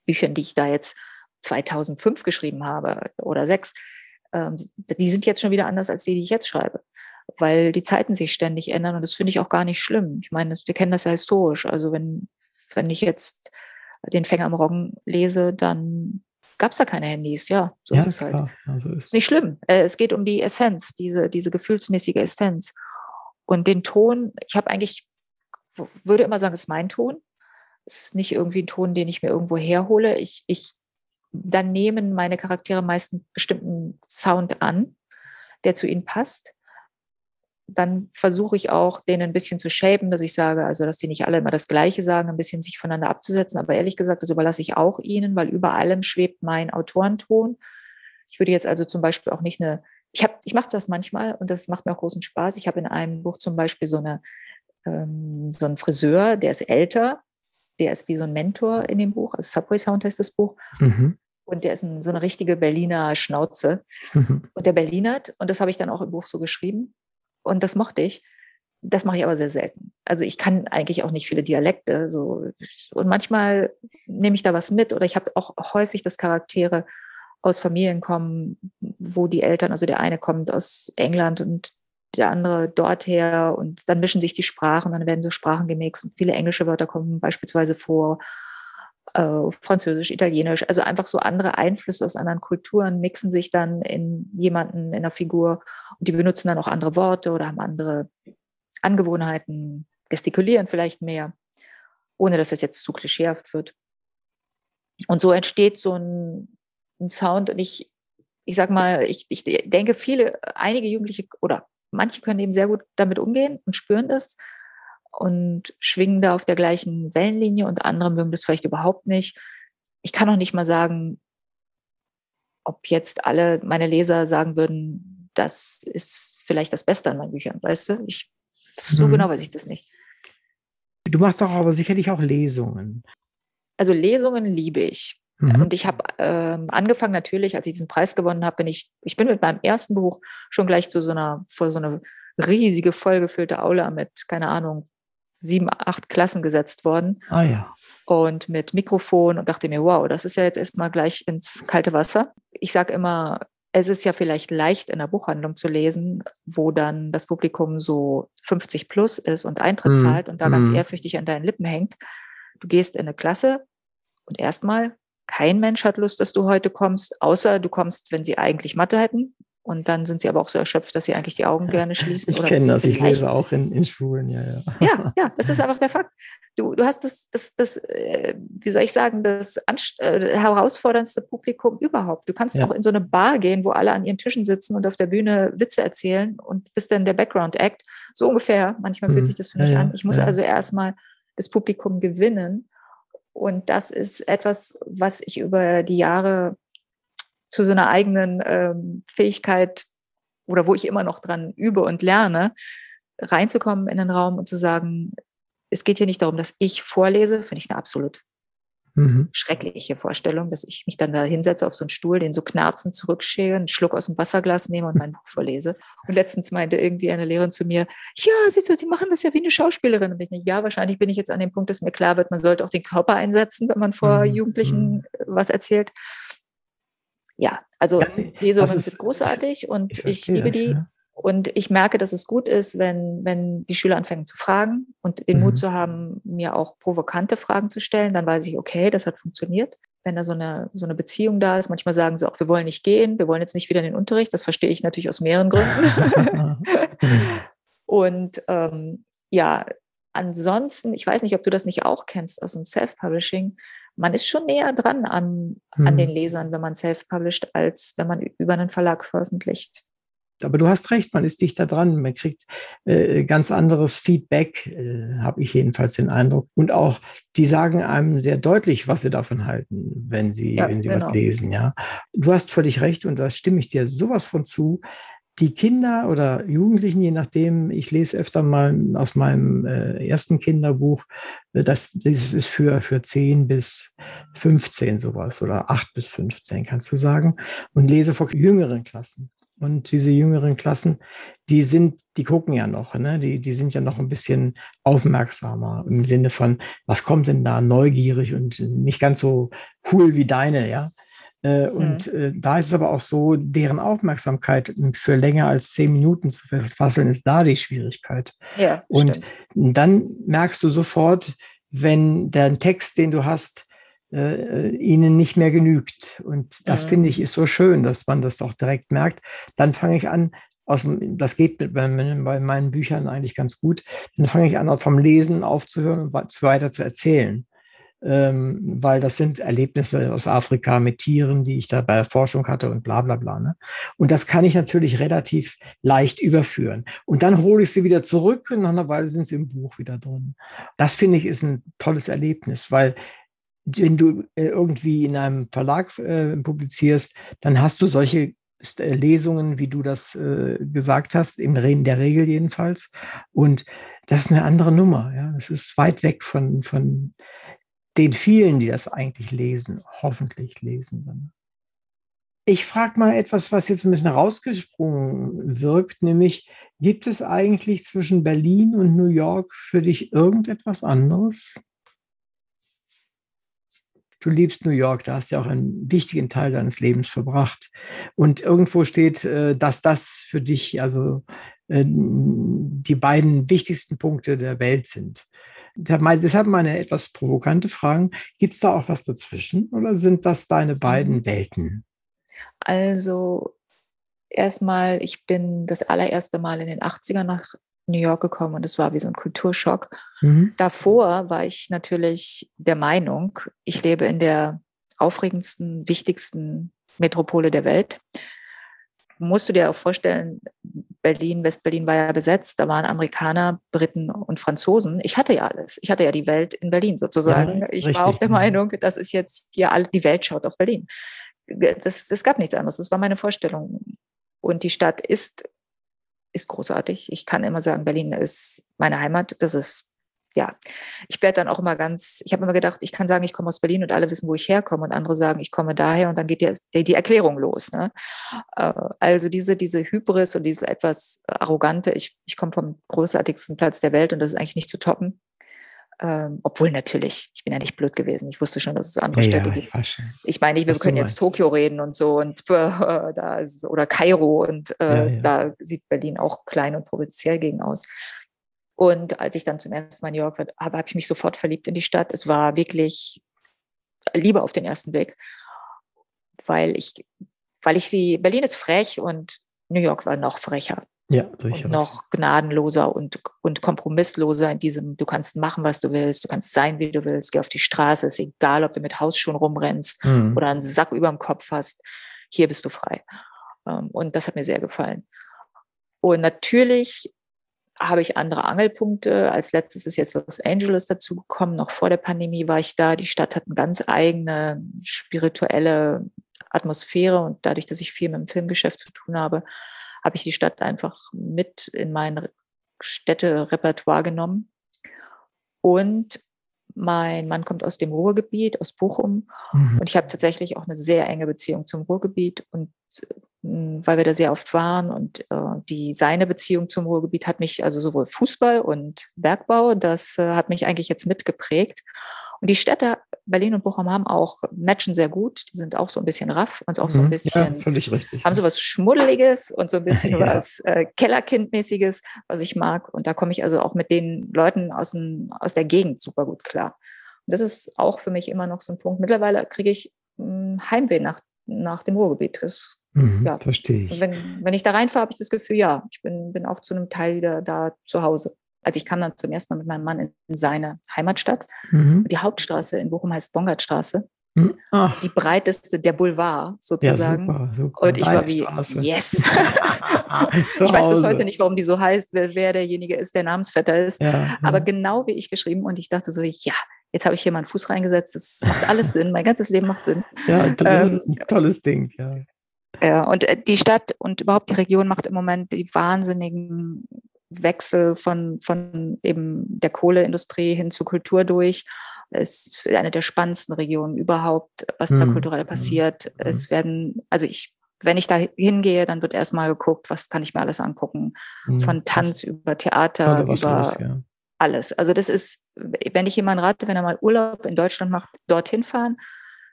Speaker 2: Bücher, die ich da jetzt 2005 geschrieben habe oder sechs, ähm, die sind jetzt schon wieder anders als die, die ich jetzt schreibe, weil die Zeiten sich ständig ändern und das finde ich auch gar nicht schlimm. Ich meine, wir kennen das ja historisch. Also wenn, wenn ich jetzt den Fänger am Roggen lese, dann gab es da keine Handys. Ja, so ja, ist es halt. Also ist, ist nicht schlimm. Äh, es geht um die Essenz, diese, diese gefühlsmäßige Essenz. Und den Ton, ich habe eigentlich, würde immer sagen, es ist mein Ton. Es ist nicht irgendwie ein Ton, den ich mir irgendwo herhole. Ich, ich, dann nehmen meine Charaktere meist einen bestimmten Sound an, der zu ihnen passt dann versuche ich auch, denen ein bisschen zu shapen, dass ich sage, also dass die nicht alle immer das Gleiche sagen, ein bisschen sich voneinander abzusetzen. Aber ehrlich gesagt, das überlasse ich auch ihnen, weil über allem schwebt mein Autorenton. Ich würde jetzt also zum Beispiel auch nicht eine, ich habe, ich mache das manchmal und das macht mir auch großen Spaß. Ich habe in einem Buch zum Beispiel so eine, ähm, so einen Friseur, der ist älter, der ist wie so ein Mentor in dem Buch, also Subway Sound heißt das Buch. Mhm. Und der ist ein, so eine richtige Berliner Schnauze. Mhm. Und der Berlinert, und das habe ich dann auch im Buch so geschrieben. Und das mochte ich. Das mache ich aber sehr selten. Also ich kann eigentlich auch nicht viele Dialekte. So. Und manchmal nehme ich da was mit oder ich habe auch häufig, dass Charaktere aus Familien kommen, wo die Eltern, also der eine kommt aus England und der andere dorther und dann mischen sich die Sprachen, dann werden so Sprachen gemixt und viele englische Wörter kommen beispielsweise vor, äh, Französisch, Italienisch, also einfach so andere Einflüsse aus anderen Kulturen mixen sich dann in jemanden, in der Figur und die benutzen dann auch andere Worte oder haben andere Angewohnheiten, gestikulieren vielleicht mehr, ohne dass das jetzt zu klischeehaft wird. Und so entsteht so ein, ein Sound und ich, ich sag mal, ich, ich denke, viele, einige Jugendliche oder manche können eben sehr gut damit umgehen und spüren das und schwingen da auf der gleichen Wellenlinie und andere mögen das vielleicht überhaupt nicht. Ich kann auch nicht mal sagen, ob jetzt alle meine Leser sagen würden, das ist vielleicht das Beste an meinen Büchern, weißt du? Ich, so hm. genau weiß ich das nicht.
Speaker 3: Du machst doch aber sicherlich auch Lesungen.
Speaker 2: Also Lesungen liebe ich. Mhm. Und ich habe ähm, angefangen natürlich, als ich diesen Preis gewonnen habe, bin ich, ich bin mit meinem ersten Buch schon gleich zu so einer, vor so einer riesige, vollgefüllte Aula mit, keine Ahnung, sieben, acht Klassen gesetzt worden.
Speaker 3: Ah ja.
Speaker 2: Und mit Mikrofon und dachte mir, wow, das ist ja jetzt erstmal gleich ins kalte Wasser. Ich sage immer, es ist ja vielleicht leicht in der Buchhandlung zu lesen, wo dann das Publikum so 50 plus ist und Eintritt mm. zahlt und da mm. ganz mhm. ehrfürchtig an deinen Lippen hängt. Du gehst in eine Klasse und erstmal, kein Mensch hat Lust, dass du heute kommst, außer du kommst, wenn sie eigentlich Mathe hätten und dann sind sie aber auch so erschöpft, dass sie eigentlich die Augen gerne schließen.
Speaker 3: Ich kenne das, ich lese auch in, in Schulen, ja, ja.
Speaker 2: Ja, ja, das ist einfach der Fakt. Du, du hast das, das, das äh, wie soll ich sagen, das äh, herausforderndste Publikum überhaupt. Du kannst ja. auch in so eine Bar gehen, wo alle an ihren Tischen sitzen und auf der Bühne Witze erzählen und bist dann der Background-Act. So ungefähr, manchmal fühlt hm. sich das für mich ja, an. Ich muss ja. also erstmal das Publikum gewinnen. Und das ist etwas, was ich über die Jahre zu so einer eigenen ähm, Fähigkeit oder wo ich immer noch dran übe und lerne, reinzukommen in den Raum und zu sagen, es geht hier nicht darum, dass ich vorlese, finde ich eine absolut mhm. schreckliche Vorstellung, dass ich mich dann da hinsetze auf so einen Stuhl, den so knarzend zurückschäle, einen Schluck aus dem Wasserglas nehme und mein Buch vorlese. Und letztens meinte irgendwie eine Lehrerin zu mir, ja, siehst du, Sie machen das ja wie eine Schauspielerin. Und ich denke, ja, wahrscheinlich bin ich jetzt an dem Punkt, dass mir klar wird, man sollte auch den Körper einsetzen, wenn man vor mhm. Jugendlichen mhm. was erzählt ja, also ja, Lesungen sind großartig und ich, ich liebe die. Ja. Und ich merke, dass es gut ist, wenn, wenn die Schüler anfangen zu fragen und den mhm. Mut zu haben, mir auch provokante Fragen zu stellen, dann weiß ich, okay, das hat funktioniert. wenn da so eine, so eine Beziehung da ist. Manchmal sagen sie auch, wir wollen nicht gehen, wir wollen jetzt nicht wieder in den Unterricht. Das verstehe ich natürlich aus mehreren Gründen. und ähm, ja, ansonsten, ich weiß nicht, ob du das nicht auch kennst aus dem Self-Publishing, man ist schon näher dran an, hm. an den Lesern, wenn man self-published, als wenn man über einen Verlag veröffentlicht.
Speaker 3: Aber du hast recht, man ist dichter dran, man kriegt äh, ganz anderes Feedback, äh, habe ich jedenfalls den Eindruck. Und auch, die sagen einem sehr deutlich, was sie davon halten, wenn sie, ja, wenn sie genau. was lesen. Ja, du hast völlig recht und da stimme ich dir sowas von zu die Kinder oder Jugendlichen, je nachdem, ich lese öfter mal aus meinem äh, ersten Kinderbuch, äh, das, das ist für, für 10 bis 15 sowas oder 8 bis 15, kannst du sagen, und lese vor jüngeren Klassen. Und diese jüngeren Klassen, die sind, die gucken ja noch, ne? die, die sind ja noch ein bisschen aufmerksamer im Sinne von, was kommt denn da neugierig und nicht ganz so cool wie deine, ja. Äh, und mhm. äh, da ist es aber auch so, deren Aufmerksamkeit für länger als zehn Minuten zu verfasseln, ist da die Schwierigkeit. Ja, und stimmt. dann merkst du sofort, wenn der Text, den du hast, äh, ihnen nicht mehr genügt. Und das mhm. finde ich ist so schön, dass man das auch direkt merkt. Dann fange ich an, aus, das geht bei, bei meinen Büchern eigentlich ganz gut. Dann fange ich an, vom Lesen aufzuhören und weiter zu erzählen ähm, weil das sind Erlebnisse aus Afrika mit Tieren, die ich da bei der Forschung hatte und bla bla bla. Ne? Und das kann ich natürlich relativ leicht überführen. Und dann hole ich sie wieder zurück und nach einer Weile sind sie im Buch wieder drin. Das finde ich ist ein tolles Erlebnis, weil wenn du äh, irgendwie in einem Verlag äh, publizierst, dann hast du solche äh, Lesungen, wie du das äh, gesagt hast, in der Regel jedenfalls. Und das ist eine andere Nummer. Ja, es ist weit weg von, von den vielen, die das eigentlich lesen, hoffentlich lesen. Ich frage mal etwas, was jetzt ein bisschen rausgesprungen wirkt, nämlich gibt es eigentlich zwischen Berlin und New York für dich irgendetwas anderes? Du liebst New York, da hast du ja auch einen wichtigen Teil deines Lebens verbracht. Und irgendwo steht, äh, dass das für dich also äh, die beiden wichtigsten Punkte der Welt sind. Deshalb meine etwas provokante Fragen. Gibt es da auch was dazwischen oder sind das deine beiden mhm. Welten?
Speaker 2: Also erstmal, ich bin das allererste Mal in den 80ern nach New York gekommen und es war wie so ein Kulturschock. Mhm. Davor war ich natürlich der Meinung, ich lebe in der aufregendsten, wichtigsten Metropole der Welt musst du dir auch vorstellen, Berlin, Westberlin war ja besetzt, da waren Amerikaner, Briten und Franzosen. Ich hatte ja alles. Ich hatte ja die Welt in Berlin sozusagen. Ja, ich richtig. war auch der Meinung, das ist jetzt hier all, die Welt schaut auf Berlin. Das, das gab nichts anderes. Das war meine Vorstellung. Und die Stadt ist, ist großartig. Ich kann immer sagen, Berlin ist meine Heimat. Das ist ja, ich werde dann auch immer ganz, ich habe immer gedacht, ich kann sagen, ich komme aus Berlin und alle wissen, wo ich herkomme und andere sagen, ich komme daher und dann geht die, die Erklärung los. Ne? Äh, also diese, diese Hybris und diese etwas arrogante, ich, ich komme vom großartigsten Platz der Welt und das ist eigentlich nicht zu toppen. Ähm, obwohl natürlich, ich bin ja nicht blöd gewesen. Ich wusste schon, dass es andere ja, Städte ja, gibt. Ich, ich meine, wir können jetzt Tokio reden und so und äh, da ist, oder Kairo und äh, ja, da sieht Berlin auch klein und provinziell gegen aus. Und als ich dann zum ersten Mal in New York war, habe, ich mich sofort verliebt in die Stadt. Es war wirklich Liebe auf den ersten Blick, weil ich, weil ich sie, Berlin ist frech und New York war noch frecher. Ja, durchaus. Und noch gnadenloser und, und kompromissloser in diesem, du kannst machen, was du willst, du kannst sein, wie du willst, geh auf die Straße, ist egal, ob du mit Hausschuhen rumrennst mhm. oder einen Sack über dem Kopf hast, hier bist du frei. Ähm, und das hat mir sehr gefallen. Und natürlich habe ich andere Angelpunkte. Als letztes ist jetzt Los Angeles dazu gekommen. Noch vor der Pandemie war ich da. Die Stadt hat eine ganz eigene spirituelle Atmosphäre und dadurch, dass ich viel mit dem Filmgeschäft zu tun habe, habe ich die Stadt einfach mit in mein Städterepertoire genommen. Und mein Mann kommt aus dem Ruhrgebiet, aus Bochum. Mhm. Und ich habe tatsächlich auch eine sehr enge Beziehung zum Ruhrgebiet. Und weil wir da sehr oft waren und äh, die seine Beziehung zum Ruhrgebiet hat mich also sowohl Fußball und Bergbau, das äh, hat mich eigentlich jetzt mitgeprägt. Und die Städte Berlin und Bochum haben auch matchen sehr gut. Die sind auch so ein bisschen raff und auch so ein mhm. bisschen
Speaker 3: ja, richtig.
Speaker 2: haben so was Schmuddeliges und so ein bisschen ja. was äh, Kellerkindmäßiges, was ich mag. Und da komme ich also auch mit den Leuten aus, dem, aus der Gegend super gut klar. das ist auch für mich immer noch so ein Punkt. Mittlerweile kriege ich hm, Heimweh nach, nach dem Ruhrgebiet. Das,
Speaker 3: mhm, ja. Verstehe ich.
Speaker 2: Wenn, wenn ich da reinfahre, habe ich das Gefühl, ja, ich bin, bin auch zu einem Teil wieder da zu Hause. Also ich kam dann zum ersten Mal mit meinem Mann in seine Heimatstadt. Mhm. Die Hauptstraße in Bochum heißt Bongartstraße. Hm? Ach. Die breiteste, der Boulevard sozusagen. Ja, super, super. Und ich war wie, yes. ich weiß bis heute nicht, warum die so heißt, wer, wer derjenige ist, der Namensvetter ist. Ja, Aber ja. genau wie ich geschrieben und ich dachte so, ja, jetzt habe ich hier meinen Fuß reingesetzt, das macht alles Sinn, mein ganzes Leben macht Sinn.
Speaker 3: Ja, ähm, tolles Ding, ja.
Speaker 2: Und äh, die Stadt und überhaupt die Region macht im Moment die wahnsinnigen Wechsel von, von eben der Kohleindustrie hin zur Kultur durch. Es ist eine der spannendsten Regionen überhaupt, was mhm. da kulturell passiert. Mhm. Es werden, also ich, wenn ich da hingehe, dann wird erstmal geguckt, was kann ich mir alles angucken. Mhm. Von Tanz über Theater, über los, ja. alles. Also das ist, wenn ich jemanden rate, wenn er mal Urlaub in Deutschland macht, dorthin fahren,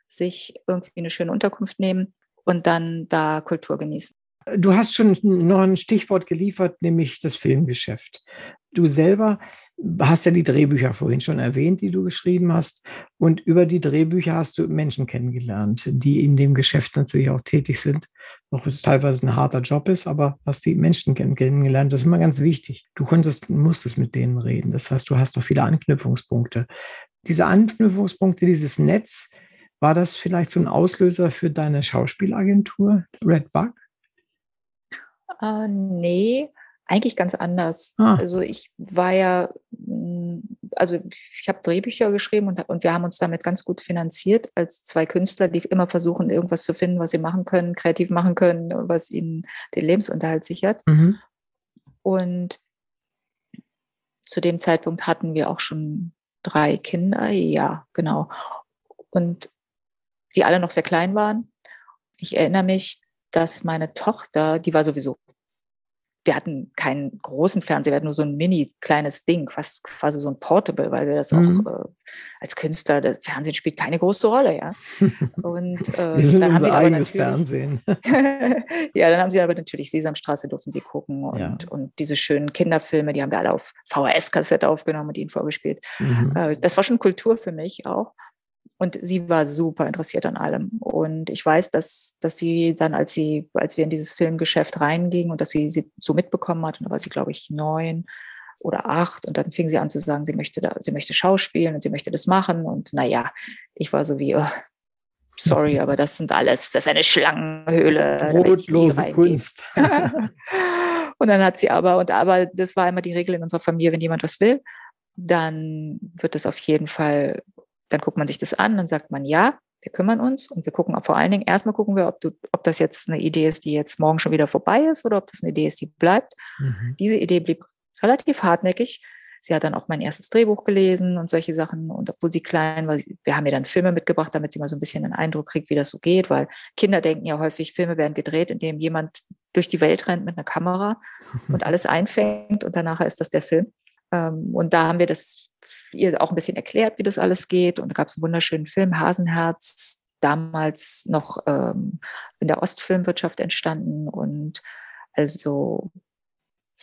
Speaker 2: sich irgendwie eine schöne Unterkunft nehmen und dann da Kultur genießen.
Speaker 3: Du hast schon noch ein Stichwort geliefert, nämlich das Filmgeschäft. Du selber hast ja die Drehbücher vorhin schon erwähnt, die du geschrieben hast. Und über die Drehbücher hast du Menschen kennengelernt, die in dem Geschäft natürlich auch tätig sind. Auch wenn es teilweise ein harter Job ist, aber hast die Menschen kennengelernt. Das ist immer ganz wichtig. Du konntest, musstest mit denen reden. Das heißt, du hast noch viele Anknüpfungspunkte. Diese Anknüpfungspunkte, dieses Netz, war das vielleicht so ein Auslöser für deine Schauspielagentur, Red Bug?
Speaker 2: Äh, nee, eigentlich ganz anders. Ah. Also ich war ja, hm, also ich habe Drehbücher geschrieben und, und wir haben uns damit ganz gut finanziert als zwei Künstler, die immer versuchen, irgendwas zu finden, was sie machen können, kreativ machen können, was ihnen den Lebensunterhalt sichert. Mhm. Und zu dem Zeitpunkt hatten wir auch schon drei Kinder, ja, genau. Und die alle noch sehr klein waren. Ich erinnere mich, dass meine Tochter, die war sowieso, wir hatten keinen großen Fernseher, wir hatten nur so ein mini kleines Ding, fast quasi so ein Portable, weil wir das mhm. auch äh, als Künstler, der Fernsehen spielt keine große Rolle, ja.
Speaker 3: Und äh, wir sind dann haben sie aber natürlich, Fernsehen.
Speaker 2: ja, dann haben sie aber natürlich Sesamstraße durften sie gucken und, ja. und diese schönen Kinderfilme, die haben wir alle auf VHS-Kassette aufgenommen und ihnen vorgespielt. Mhm. Äh, das war schon Kultur für mich auch. Und sie war super interessiert an allem. Und ich weiß, dass, dass sie dann, als sie, als wir in dieses Filmgeschäft reingingen und dass sie sie so mitbekommen hat, und da war sie, glaube ich, neun oder acht, und dann fing sie an zu sagen, sie möchte da, sie möchte schauspielen und sie möchte das machen. Und naja, ich war so wie, oh, sorry, aber das sind alles, das ist eine Schlangenhöhle.
Speaker 3: Brotlose Kunst.
Speaker 2: und dann hat sie aber, und aber das war immer die Regel in unserer Familie, wenn jemand was will, dann wird das auf jeden Fall dann guckt man sich das an, dann sagt man ja, wir kümmern uns und wir gucken vor allen Dingen, erstmal gucken wir, ob, du, ob das jetzt eine Idee ist, die jetzt morgen schon wieder vorbei ist oder ob das eine Idee ist, die bleibt. Mhm. Diese Idee blieb relativ hartnäckig. Sie hat dann auch mein erstes Drehbuch gelesen und solche Sachen. Und obwohl sie klein war, wir haben ihr dann Filme mitgebracht, damit sie mal so ein bisschen einen Eindruck kriegt, wie das so geht, weil Kinder denken ja häufig, Filme werden gedreht, indem jemand durch die Welt rennt mit einer Kamera und alles einfängt und danach ist das der Film. Ähm, und da haben wir das ihr auch ein bisschen erklärt, wie das alles geht. Und da gab es einen wunderschönen Film, Hasenherz, damals noch ähm, in der Ostfilmwirtschaft entstanden. Und also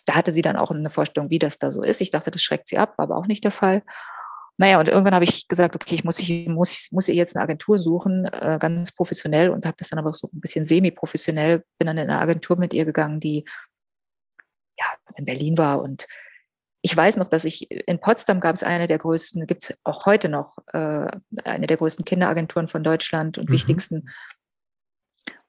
Speaker 2: da hatte sie dann auch eine Vorstellung, wie das da so ist. Ich dachte, das schreckt sie ab, war aber auch nicht der Fall. Naja, und irgendwann habe ich gesagt, okay, ich muss, ich muss, muss ihr jetzt eine Agentur suchen, äh, ganz professionell und habe das dann aber so ein bisschen semi-professionell, bin dann in eine Agentur mit ihr gegangen, die ja in Berlin war und ich weiß noch, dass ich in Potsdam gab es eine der größten, gibt es auch heute noch, äh, eine der größten Kinderagenturen von Deutschland und mhm. wichtigsten.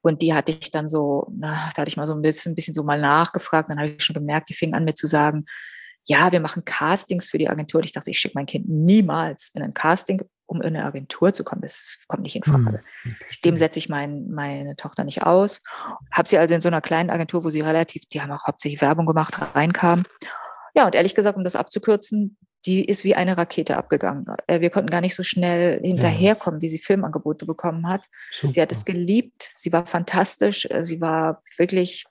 Speaker 2: Und die hatte ich dann so, na, da hatte ich mal so ein bisschen, ein bisschen so mal nachgefragt. Dann habe ich schon gemerkt, die fingen an mir zu sagen, ja, wir machen Castings für die Agentur. Und ich dachte, ich schicke mein Kind niemals in ein Casting, um in eine Agentur zu kommen. Das kommt nicht in Frage. Hm, Dem setze ich mein, meine Tochter nicht aus. Habe sie also in so einer kleinen Agentur, wo sie relativ, die haben auch hauptsächlich Werbung gemacht, reinkam. Ja, und ehrlich gesagt, um das abzukürzen, die ist wie eine Rakete abgegangen. Äh, wir konnten gar nicht so schnell hinterherkommen, wie sie Filmangebote bekommen hat. Super. Sie hat es geliebt, sie war fantastisch, äh, sie war wirklich,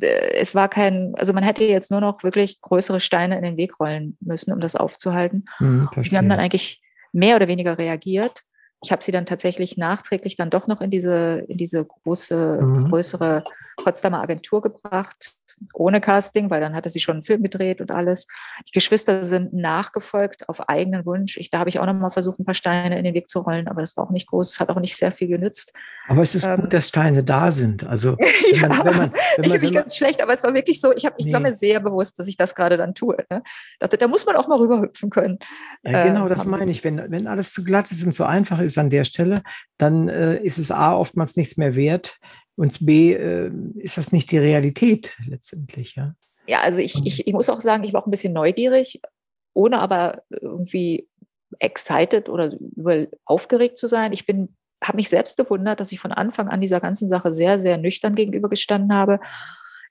Speaker 2: äh, es war kein, also man hätte jetzt nur noch wirklich größere Steine in den Weg rollen müssen, um das aufzuhalten. Hm, wir haben dann eigentlich mehr oder weniger reagiert. Ich habe sie dann tatsächlich nachträglich dann doch noch in diese, in diese große, mhm. größere Potsdamer Agentur gebracht, ohne Casting, weil dann hatte sie schon einen Film gedreht und alles. Die Geschwister sind nachgefolgt auf eigenen Wunsch. Ich, da habe ich auch noch mal versucht, ein paar Steine in den Weg zu rollen, aber das war auch nicht groß, hat auch nicht sehr viel genützt.
Speaker 3: Aber es ist ähm, gut, dass Steine da sind. Also
Speaker 2: wenn man, ja, wenn man, wenn ich fühle mich ganz schlecht, aber es war wirklich so, ich, hab, ich nee. war mir sehr bewusst, dass ich das gerade dann tue. Ne? Da, da, muss man auch mal rüberhüpfen können.
Speaker 3: Ja, genau, äh, das meine ich. Wenn, wenn alles zu glatt ist und zu einfach ist an der Stelle, dann äh, ist es A, oftmals nichts mehr wert und B, äh, ist das nicht die Realität letztendlich, ja?
Speaker 2: Ja, also ich, ich, ich muss auch sagen, ich war auch ein bisschen neugierig, ohne aber irgendwie excited oder aufgeregt zu sein. Ich bin, habe mich selbst gewundert, dass ich von Anfang an dieser ganzen Sache sehr, sehr nüchtern gegenübergestanden habe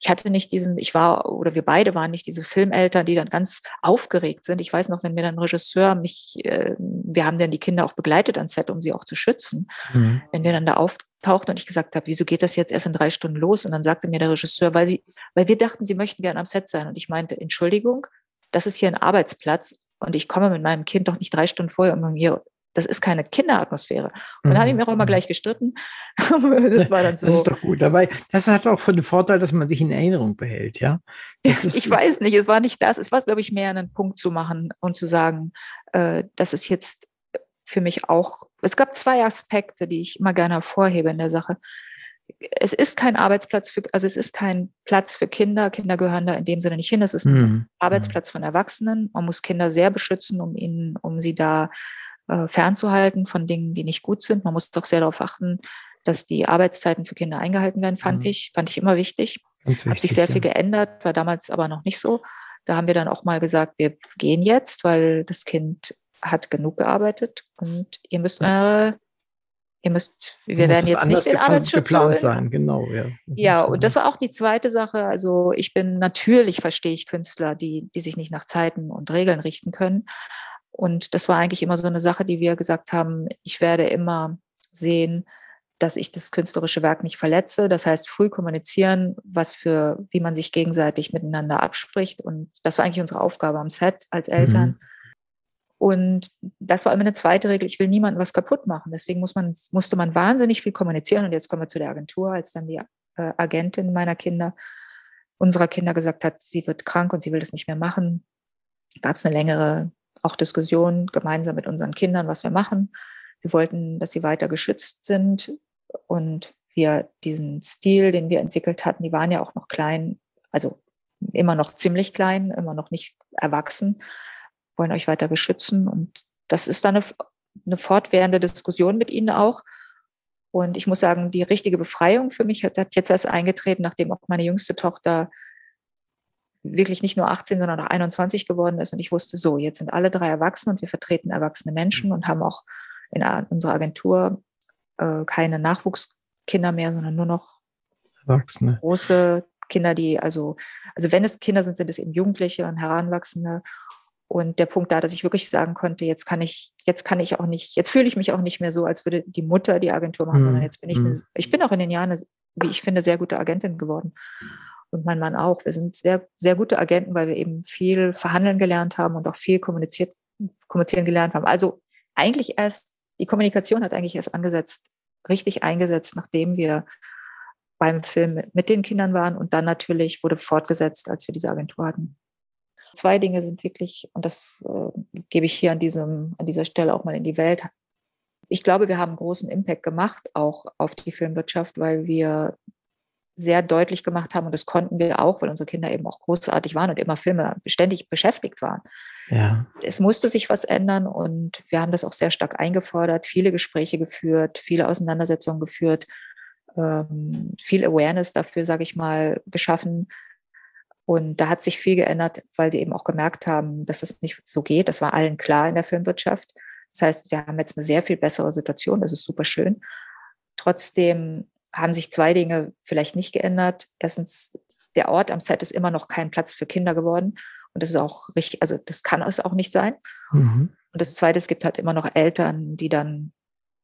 Speaker 2: ich hatte nicht diesen, ich war, oder wir beide waren nicht diese Filmeltern, die dann ganz aufgeregt sind. Ich weiß noch, wenn mir dann ein Regisseur mich, äh, wir haben dann die Kinder auch begleitet ans Set, um sie auch zu schützen. Mhm. Wenn wir dann da auftauchten und ich gesagt habe, wieso geht das jetzt erst in drei Stunden los? Und dann sagte mir der Regisseur, weil sie, weil wir dachten, sie möchten gerne am Set sein. Und ich meinte, Entschuldigung, das ist hier ein Arbeitsplatz und ich komme mit meinem Kind doch nicht drei Stunden vorher, um mir das ist keine Kinderatmosphäre. Und dann habe ich mich auch immer mhm. gleich gestritten.
Speaker 3: das war dann so. Das ist doch gut. Dabei, das hat auch den Vorteil, dass man sich in Erinnerung behält, ja?
Speaker 2: Ist, ich weiß nicht, es war nicht das. Es war, glaube ich, mehr einen Punkt zu machen und zu sagen, äh, das ist jetzt für mich auch, es gab zwei Aspekte, die ich immer gerne hervorhebe in der Sache. Es ist kein Arbeitsplatz für, also es ist kein Platz für Kinder. Kinder gehören da in dem Sinne nicht hin. Es ist ein mhm. Arbeitsplatz von Erwachsenen. Man muss Kinder sehr beschützen, um ihnen, um sie da äh, fernzuhalten von Dingen, die nicht gut sind. Man muss doch sehr darauf achten, dass die Arbeitszeiten für Kinder eingehalten werden, fand mhm. ich, fand ich immer wichtig. wichtig. Hat sich sehr ja. viel geändert, war damals aber noch nicht so. Da haben wir dann auch mal gesagt, wir gehen jetzt, weil das Kind hat genug gearbeitet und ihr müsst äh, ihr müsst, wir werden jetzt nicht den Arbeitsschutz
Speaker 3: geplant sein, genau, ja.
Speaker 2: Ja, und das war auch die zweite Sache. Also ich bin natürlich verstehe ich Künstler, die, die sich nicht nach Zeiten und Regeln richten können. Und das war eigentlich immer so eine Sache, die wir gesagt haben, ich werde immer sehen, dass ich das künstlerische Werk nicht verletze. Das heißt, früh kommunizieren, was für, wie man sich gegenseitig miteinander abspricht. Und das war eigentlich unsere Aufgabe am Set als Eltern. Mhm. Und das war immer eine zweite Regel. Ich will niemandem was kaputt machen. Deswegen muss man, musste man wahnsinnig viel kommunizieren. Und jetzt kommen wir zu der Agentur, als dann die äh, Agentin meiner Kinder, unserer Kinder gesagt hat, sie wird krank und sie will das nicht mehr machen. Gab es eine längere auch Diskussionen gemeinsam mit unseren Kindern, was wir machen. Wir wollten, dass sie weiter geschützt sind und wir diesen Stil, den wir entwickelt hatten, die waren ja auch noch klein, also immer noch ziemlich klein, immer noch nicht erwachsen, wollen euch weiter beschützen. Und das ist dann eine, eine fortwährende Diskussion mit ihnen auch. Und ich muss sagen, die richtige Befreiung für mich hat, hat jetzt erst eingetreten, nachdem auch meine jüngste Tochter wirklich nicht nur 18, sondern auch 21 geworden ist. Und ich wusste, so, jetzt sind alle drei erwachsen und wir vertreten erwachsene Menschen und haben auch in unserer Agentur äh, keine Nachwuchskinder mehr, sondern nur noch
Speaker 3: Erwachsene.
Speaker 2: große Kinder, die, also, also wenn es Kinder sind, sind es eben Jugendliche und Heranwachsende. Und der Punkt da, dass ich wirklich sagen konnte, jetzt kann ich, jetzt kann ich auch nicht, jetzt fühle ich mich auch nicht mehr so, als würde die Mutter die Agentur machen, sondern jetzt bin ich, eine, mhm. ich bin auch in den Jahren, eine, wie ich finde, sehr gute Agentin geworden und mein Mann auch. Wir sind sehr, sehr gute Agenten, weil wir eben viel verhandeln gelernt haben und auch viel kommuniziert, kommunizieren gelernt haben. Also eigentlich erst, die Kommunikation hat eigentlich erst angesetzt, richtig eingesetzt, nachdem wir beim Film mit den Kindern waren und dann natürlich wurde fortgesetzt, als wir diese Agentur hatten. Zwei Dinge sind wirklich, und das äh, gebe ich hier an, diesem, an dieser Stelle auch mal in die Welt. Ich glaube, wir haben großen Impact gemacht, auch auf die Filmwirtschaft, weil wir sehr deutlich gemacht haben, und das konnten wir auch, weil unsere Kinder eben auch großartig waren und immer Filme beständig beschäftigt waren. Ja. Es musste sich was ändern und wir haben das auch sehr stark eingefordert, viele Gespräche geführt, viele Auseinandersetzungen geführt, ähm, viel Awareness dafür, sage ich mal, geschaffen. Und da hat sich viel geändert, weil sie eben auch gemerkt haben, dass es nicht so geht. Das war allen klar in der Filmwirtschaft. Das heißt, wir haben jetzt eine sehr viel bessere Situation. Das ist super schön. Trotzdem haben sich zwei Dinge vielleicht nicht geändert. Erstens, der Ort am Set ist immer noch kein Platz für Kinder geworden. Und das ist auch richtig, also das kann es auch nicht sein. Mhm. Und das Zweite, es gibt halt immer noch Eltern, die dann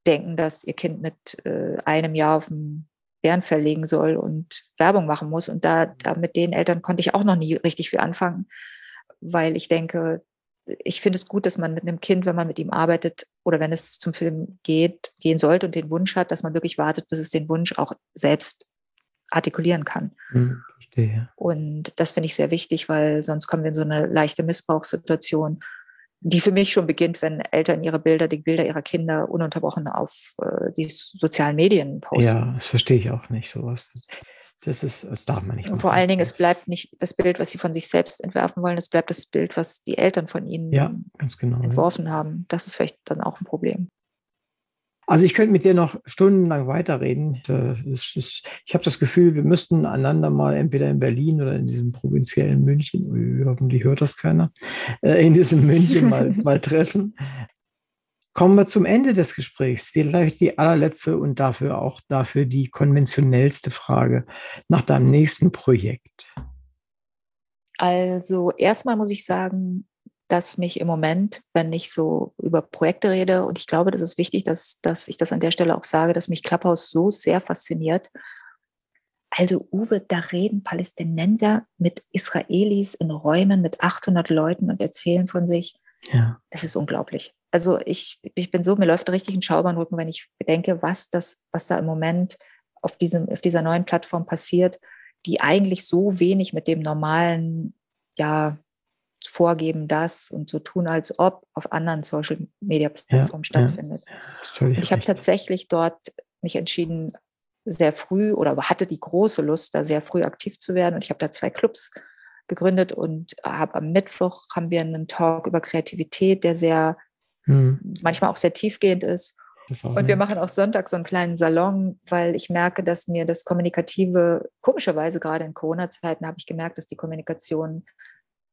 Speaker 2: denken, dass ihr Kind mit äh, einem Jahr auf dem Bärenfell legen soll und Werbung machen muss. Und da, da mit den Eltern konnte ich auch noch nie richtig viel anfangen, weil ich denke, ich finde es gut, dass man mit einem Kind, wenn man mit ihm arbeitet oder wenn es zum Film geht, gehen sollte und den Wunsch hat, dass man wirklich wartet, bis es den Wunsch auch selbst artikulieren kann. Mhm.
Speaker 3: Verstehe.
Speaker 2: Und das finde ich sehr wichtig, weil sonst kommen wir in so eine leichte Missbrauchssituation, die für mich schon beginnt, wenn Eltern ihre Bilder, die Bilder ihrer Kinder ununterbrochen auf äh, die sozialen Medien posten.
Speaker 3: Ja, das verstehe ich auch nicht, sowas. Das ist, das darf man nicht.
Speaker 2: Und vor allen Dingen, es bleibt nicht das Bild, was sie von sich selbst entwerfen wollen, es bleibt das Bild, was die Eltern von ihnen
Speaker 3: ja, genau,
Speaker 2: entworfen ja. haben. Das ist vielleicht dann auch ein Problem.
Speaker 3: Also ich könnte mit dir noch stundenlang weiterreden. Ist, ich habe das Gefühl, wir müssten einander mal entweder in Berlin oder in diesem provinziellen München, hoffentlich hört das keiner, äh, in diesem München mal, mal treffen. Kommen wir zum Ende des Gesprächs. Vielleicht die allerletzte und dafür auch dafür die konventionellste Frage nach deinem nächsten Projekt.
Speaker 2: Also erstmal muss ich sagen, dass mich im Moment, wenn ich so über Projekte rede, und ich glaube, das ist wichtig, dass, dass ich das an der Stelle auch sage, dass mich Clubhouse so sehr fasziniert. Also Uwe, da reden Palästinenser mit Israelis in Räumen mit 800 Leuten und erzählen von sich. Ja. Das ist unglaublich. Also ich, ich bin so, mir läuft richtig ein Schauberrücken, wenn ich bedenke, was das, was da im Moment auf diesem, auf dieser neuen Plattform passiert, die eigentlich so wenig mit dem normalen, ja, vorgeben das und so tun, als ob auf anderen Social Media Plattformen ja, stattfindet. Ja, ich habe tatsächlich dort mich entschieden, sehr früh oder hatte die große Lust, da sehr früh aktiv zu werden. Und ich habe da zwei Clubs gegründet und habe am Mittwoch haben wir einen Talk über Kreativität, der sehr hm. manchmal auch sehr tiefgehend ist. Und wir machen auch Sonntag so einen kleinen Salon, weil ich merke, dass mir das Kommunikative, komischerweise gerade in Corona-Zeiten habe ich gemerkt, dass die Kommunikation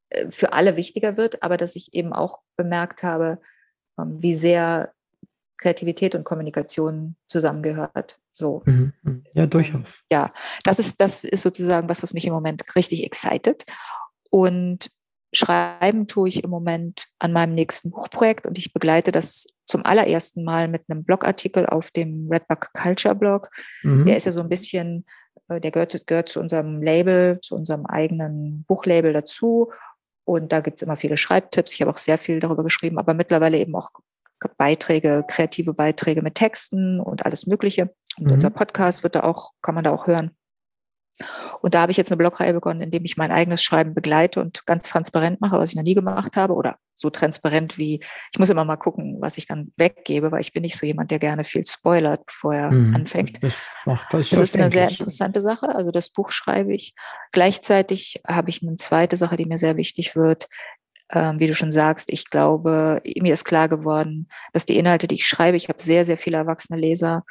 Speaker 2: äh, für alle wichtiger wird, aber dass ich eben auch bemerkt habe, ähm, wie sehr Kreativität und Kommunikation zusammengehört. So.
Speaker 3: Mhm, mhm. Ja, durchaus.
Speaker 2: Ja, das ist, das ist sozusagen was, was mich im Moment richtig excited. Und schreiben tue ich im Moment an meinem nächsten Buchprojekt und ich begleite das zum allerersten Mal mit einem Blogartikel auf dem Redbug Culture Blog. Mhm. Der ist ja so ein bisschen, äh, der gehört, gehört zu unserem Label, zu unserem eigenen Buchlabel dazu und da gibt es immer viele Schreibtipps. Ich habe auch sehr viel darüber geschrieben, aber mittlerweile eben auch Beiträge, kreative Beiträge mit Texten und alles Mögliche. Und mhm. unser Podcast wird da auch, kann man da auch hören. Und da habe ich jetzt eine Blogreihe begonnen, indem ich mein eigenes Schreiben begleite und ganz transparent mache, was ich noch nie gemacht habe oder so transparent wie, ich muss immer mal gucken, was ich dann weggebe, weil ich bin nicht so jemand, der gerne viel spoilert, bevor er mhm. anfängt. Das, macht, das, das ist eine sehr interessante Sache. Also das Buch schreibe ich. Gleichzeitig habe ich eine zweite Sache, die mir sehr wichtig wird. Ähm, wie du schon sagst, ich glaube, mir ist klar geworden, dass die Inhalte, die ich schreibe, ich habe sehr, sehr viele erwachsene Leser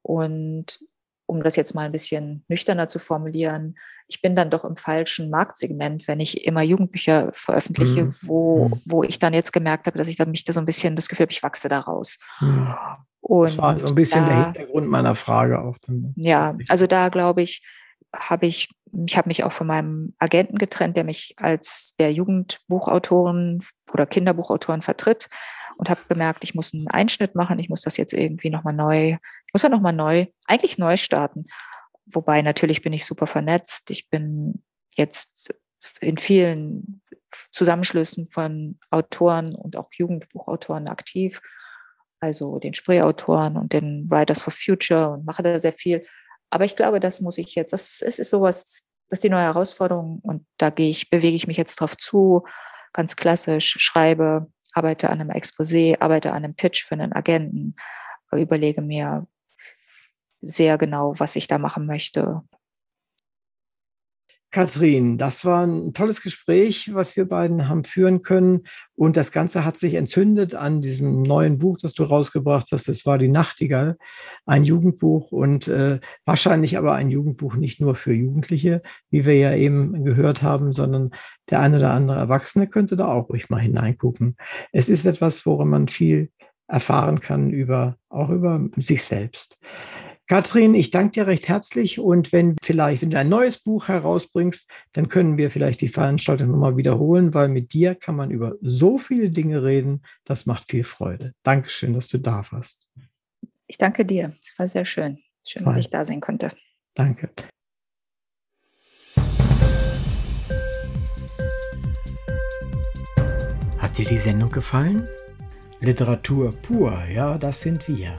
Speaker 2: und um das jetzt mal ein bisschen nüchterner zu formulieren, ich bin dann doch im falschen Marktsegment, wenn ich immer Jugendbücher veröffentliche, mhm. wo, mhm. wo ich dann jetzt gemerkt habe, dass ich dann mich da so ein bisschen das Gefühl habe, ich wachse daraus.
Speaker 3: Mhm. Und das war so ein bisschen da, der Hintergrund meiner Frage auch. Dann.
Speaker 2: Ja, also da glaube ich, habe ich, ich habe mich auch von meinem Agenten getrennt, der mich als der Jugendbuchautoren oder Kinderbuchautoren vertritt und habe gemerkt, ich muss einen Einschnitt machen, ich muss das jetzt irgendwie nochmal neu, muss ja nochmal neu, eigentlich neu starten. Wobei natürlich bin ich super vernetzt. Ich bin jetzt in vielen Zusammenschlüssen von Autoren und auch Jugendbuchautoren aktiv, also den Sprayautoren und den Writers for Future und mache da sehr viel. Aber ich glaube, das muss ich jetzt, das ist, ist sowas, das ist die neue Herausforderung und da gehe ich, bewege ich mich jetzt drauf zu, ganz klassisch, schreibe, arbeite an einem Exposé, arbeite an einem Pitch für einen Agenten, überlege mir sehr genau, was ich da machen möchte.
Speaker 3: Kathrin, das war ein tolles Gespräch, was wir beiden haben führen können. Und das Ganze hat sich entzündet an diesem neuen Buch, das du rausgebracht hast. Das war die Nachtigall, ein Jugendbuch und äh, wahrscheinlich aber ein Jugendbuch nicht nur für Jugendliche, wie wir ja eben gehört haben, sondern der eine oder andere Erwachsene könnte da auch ruhig mal hineingucken. Es ist etwas, woran man viel erfahren kann über, auch über sich selbst. Katrin, ich danke dir recht herzlich und wenn vielleicht, wenn du ein neues Buch herausbringst, dann können wir vielleicht die Veranstaltung nochmal wiederholen, weil mit dir kann man über so viele Dinge reden. Das macht viel Freude. Dankeschön, dass du da warst.
Speaker 2: Ich danke dir. Es war sehr schön. Schön, dass ich da sein konnte.
Speaker 3: Danke. Hat dir die Sendung gefallen? Literatur pur, ja, das sind wir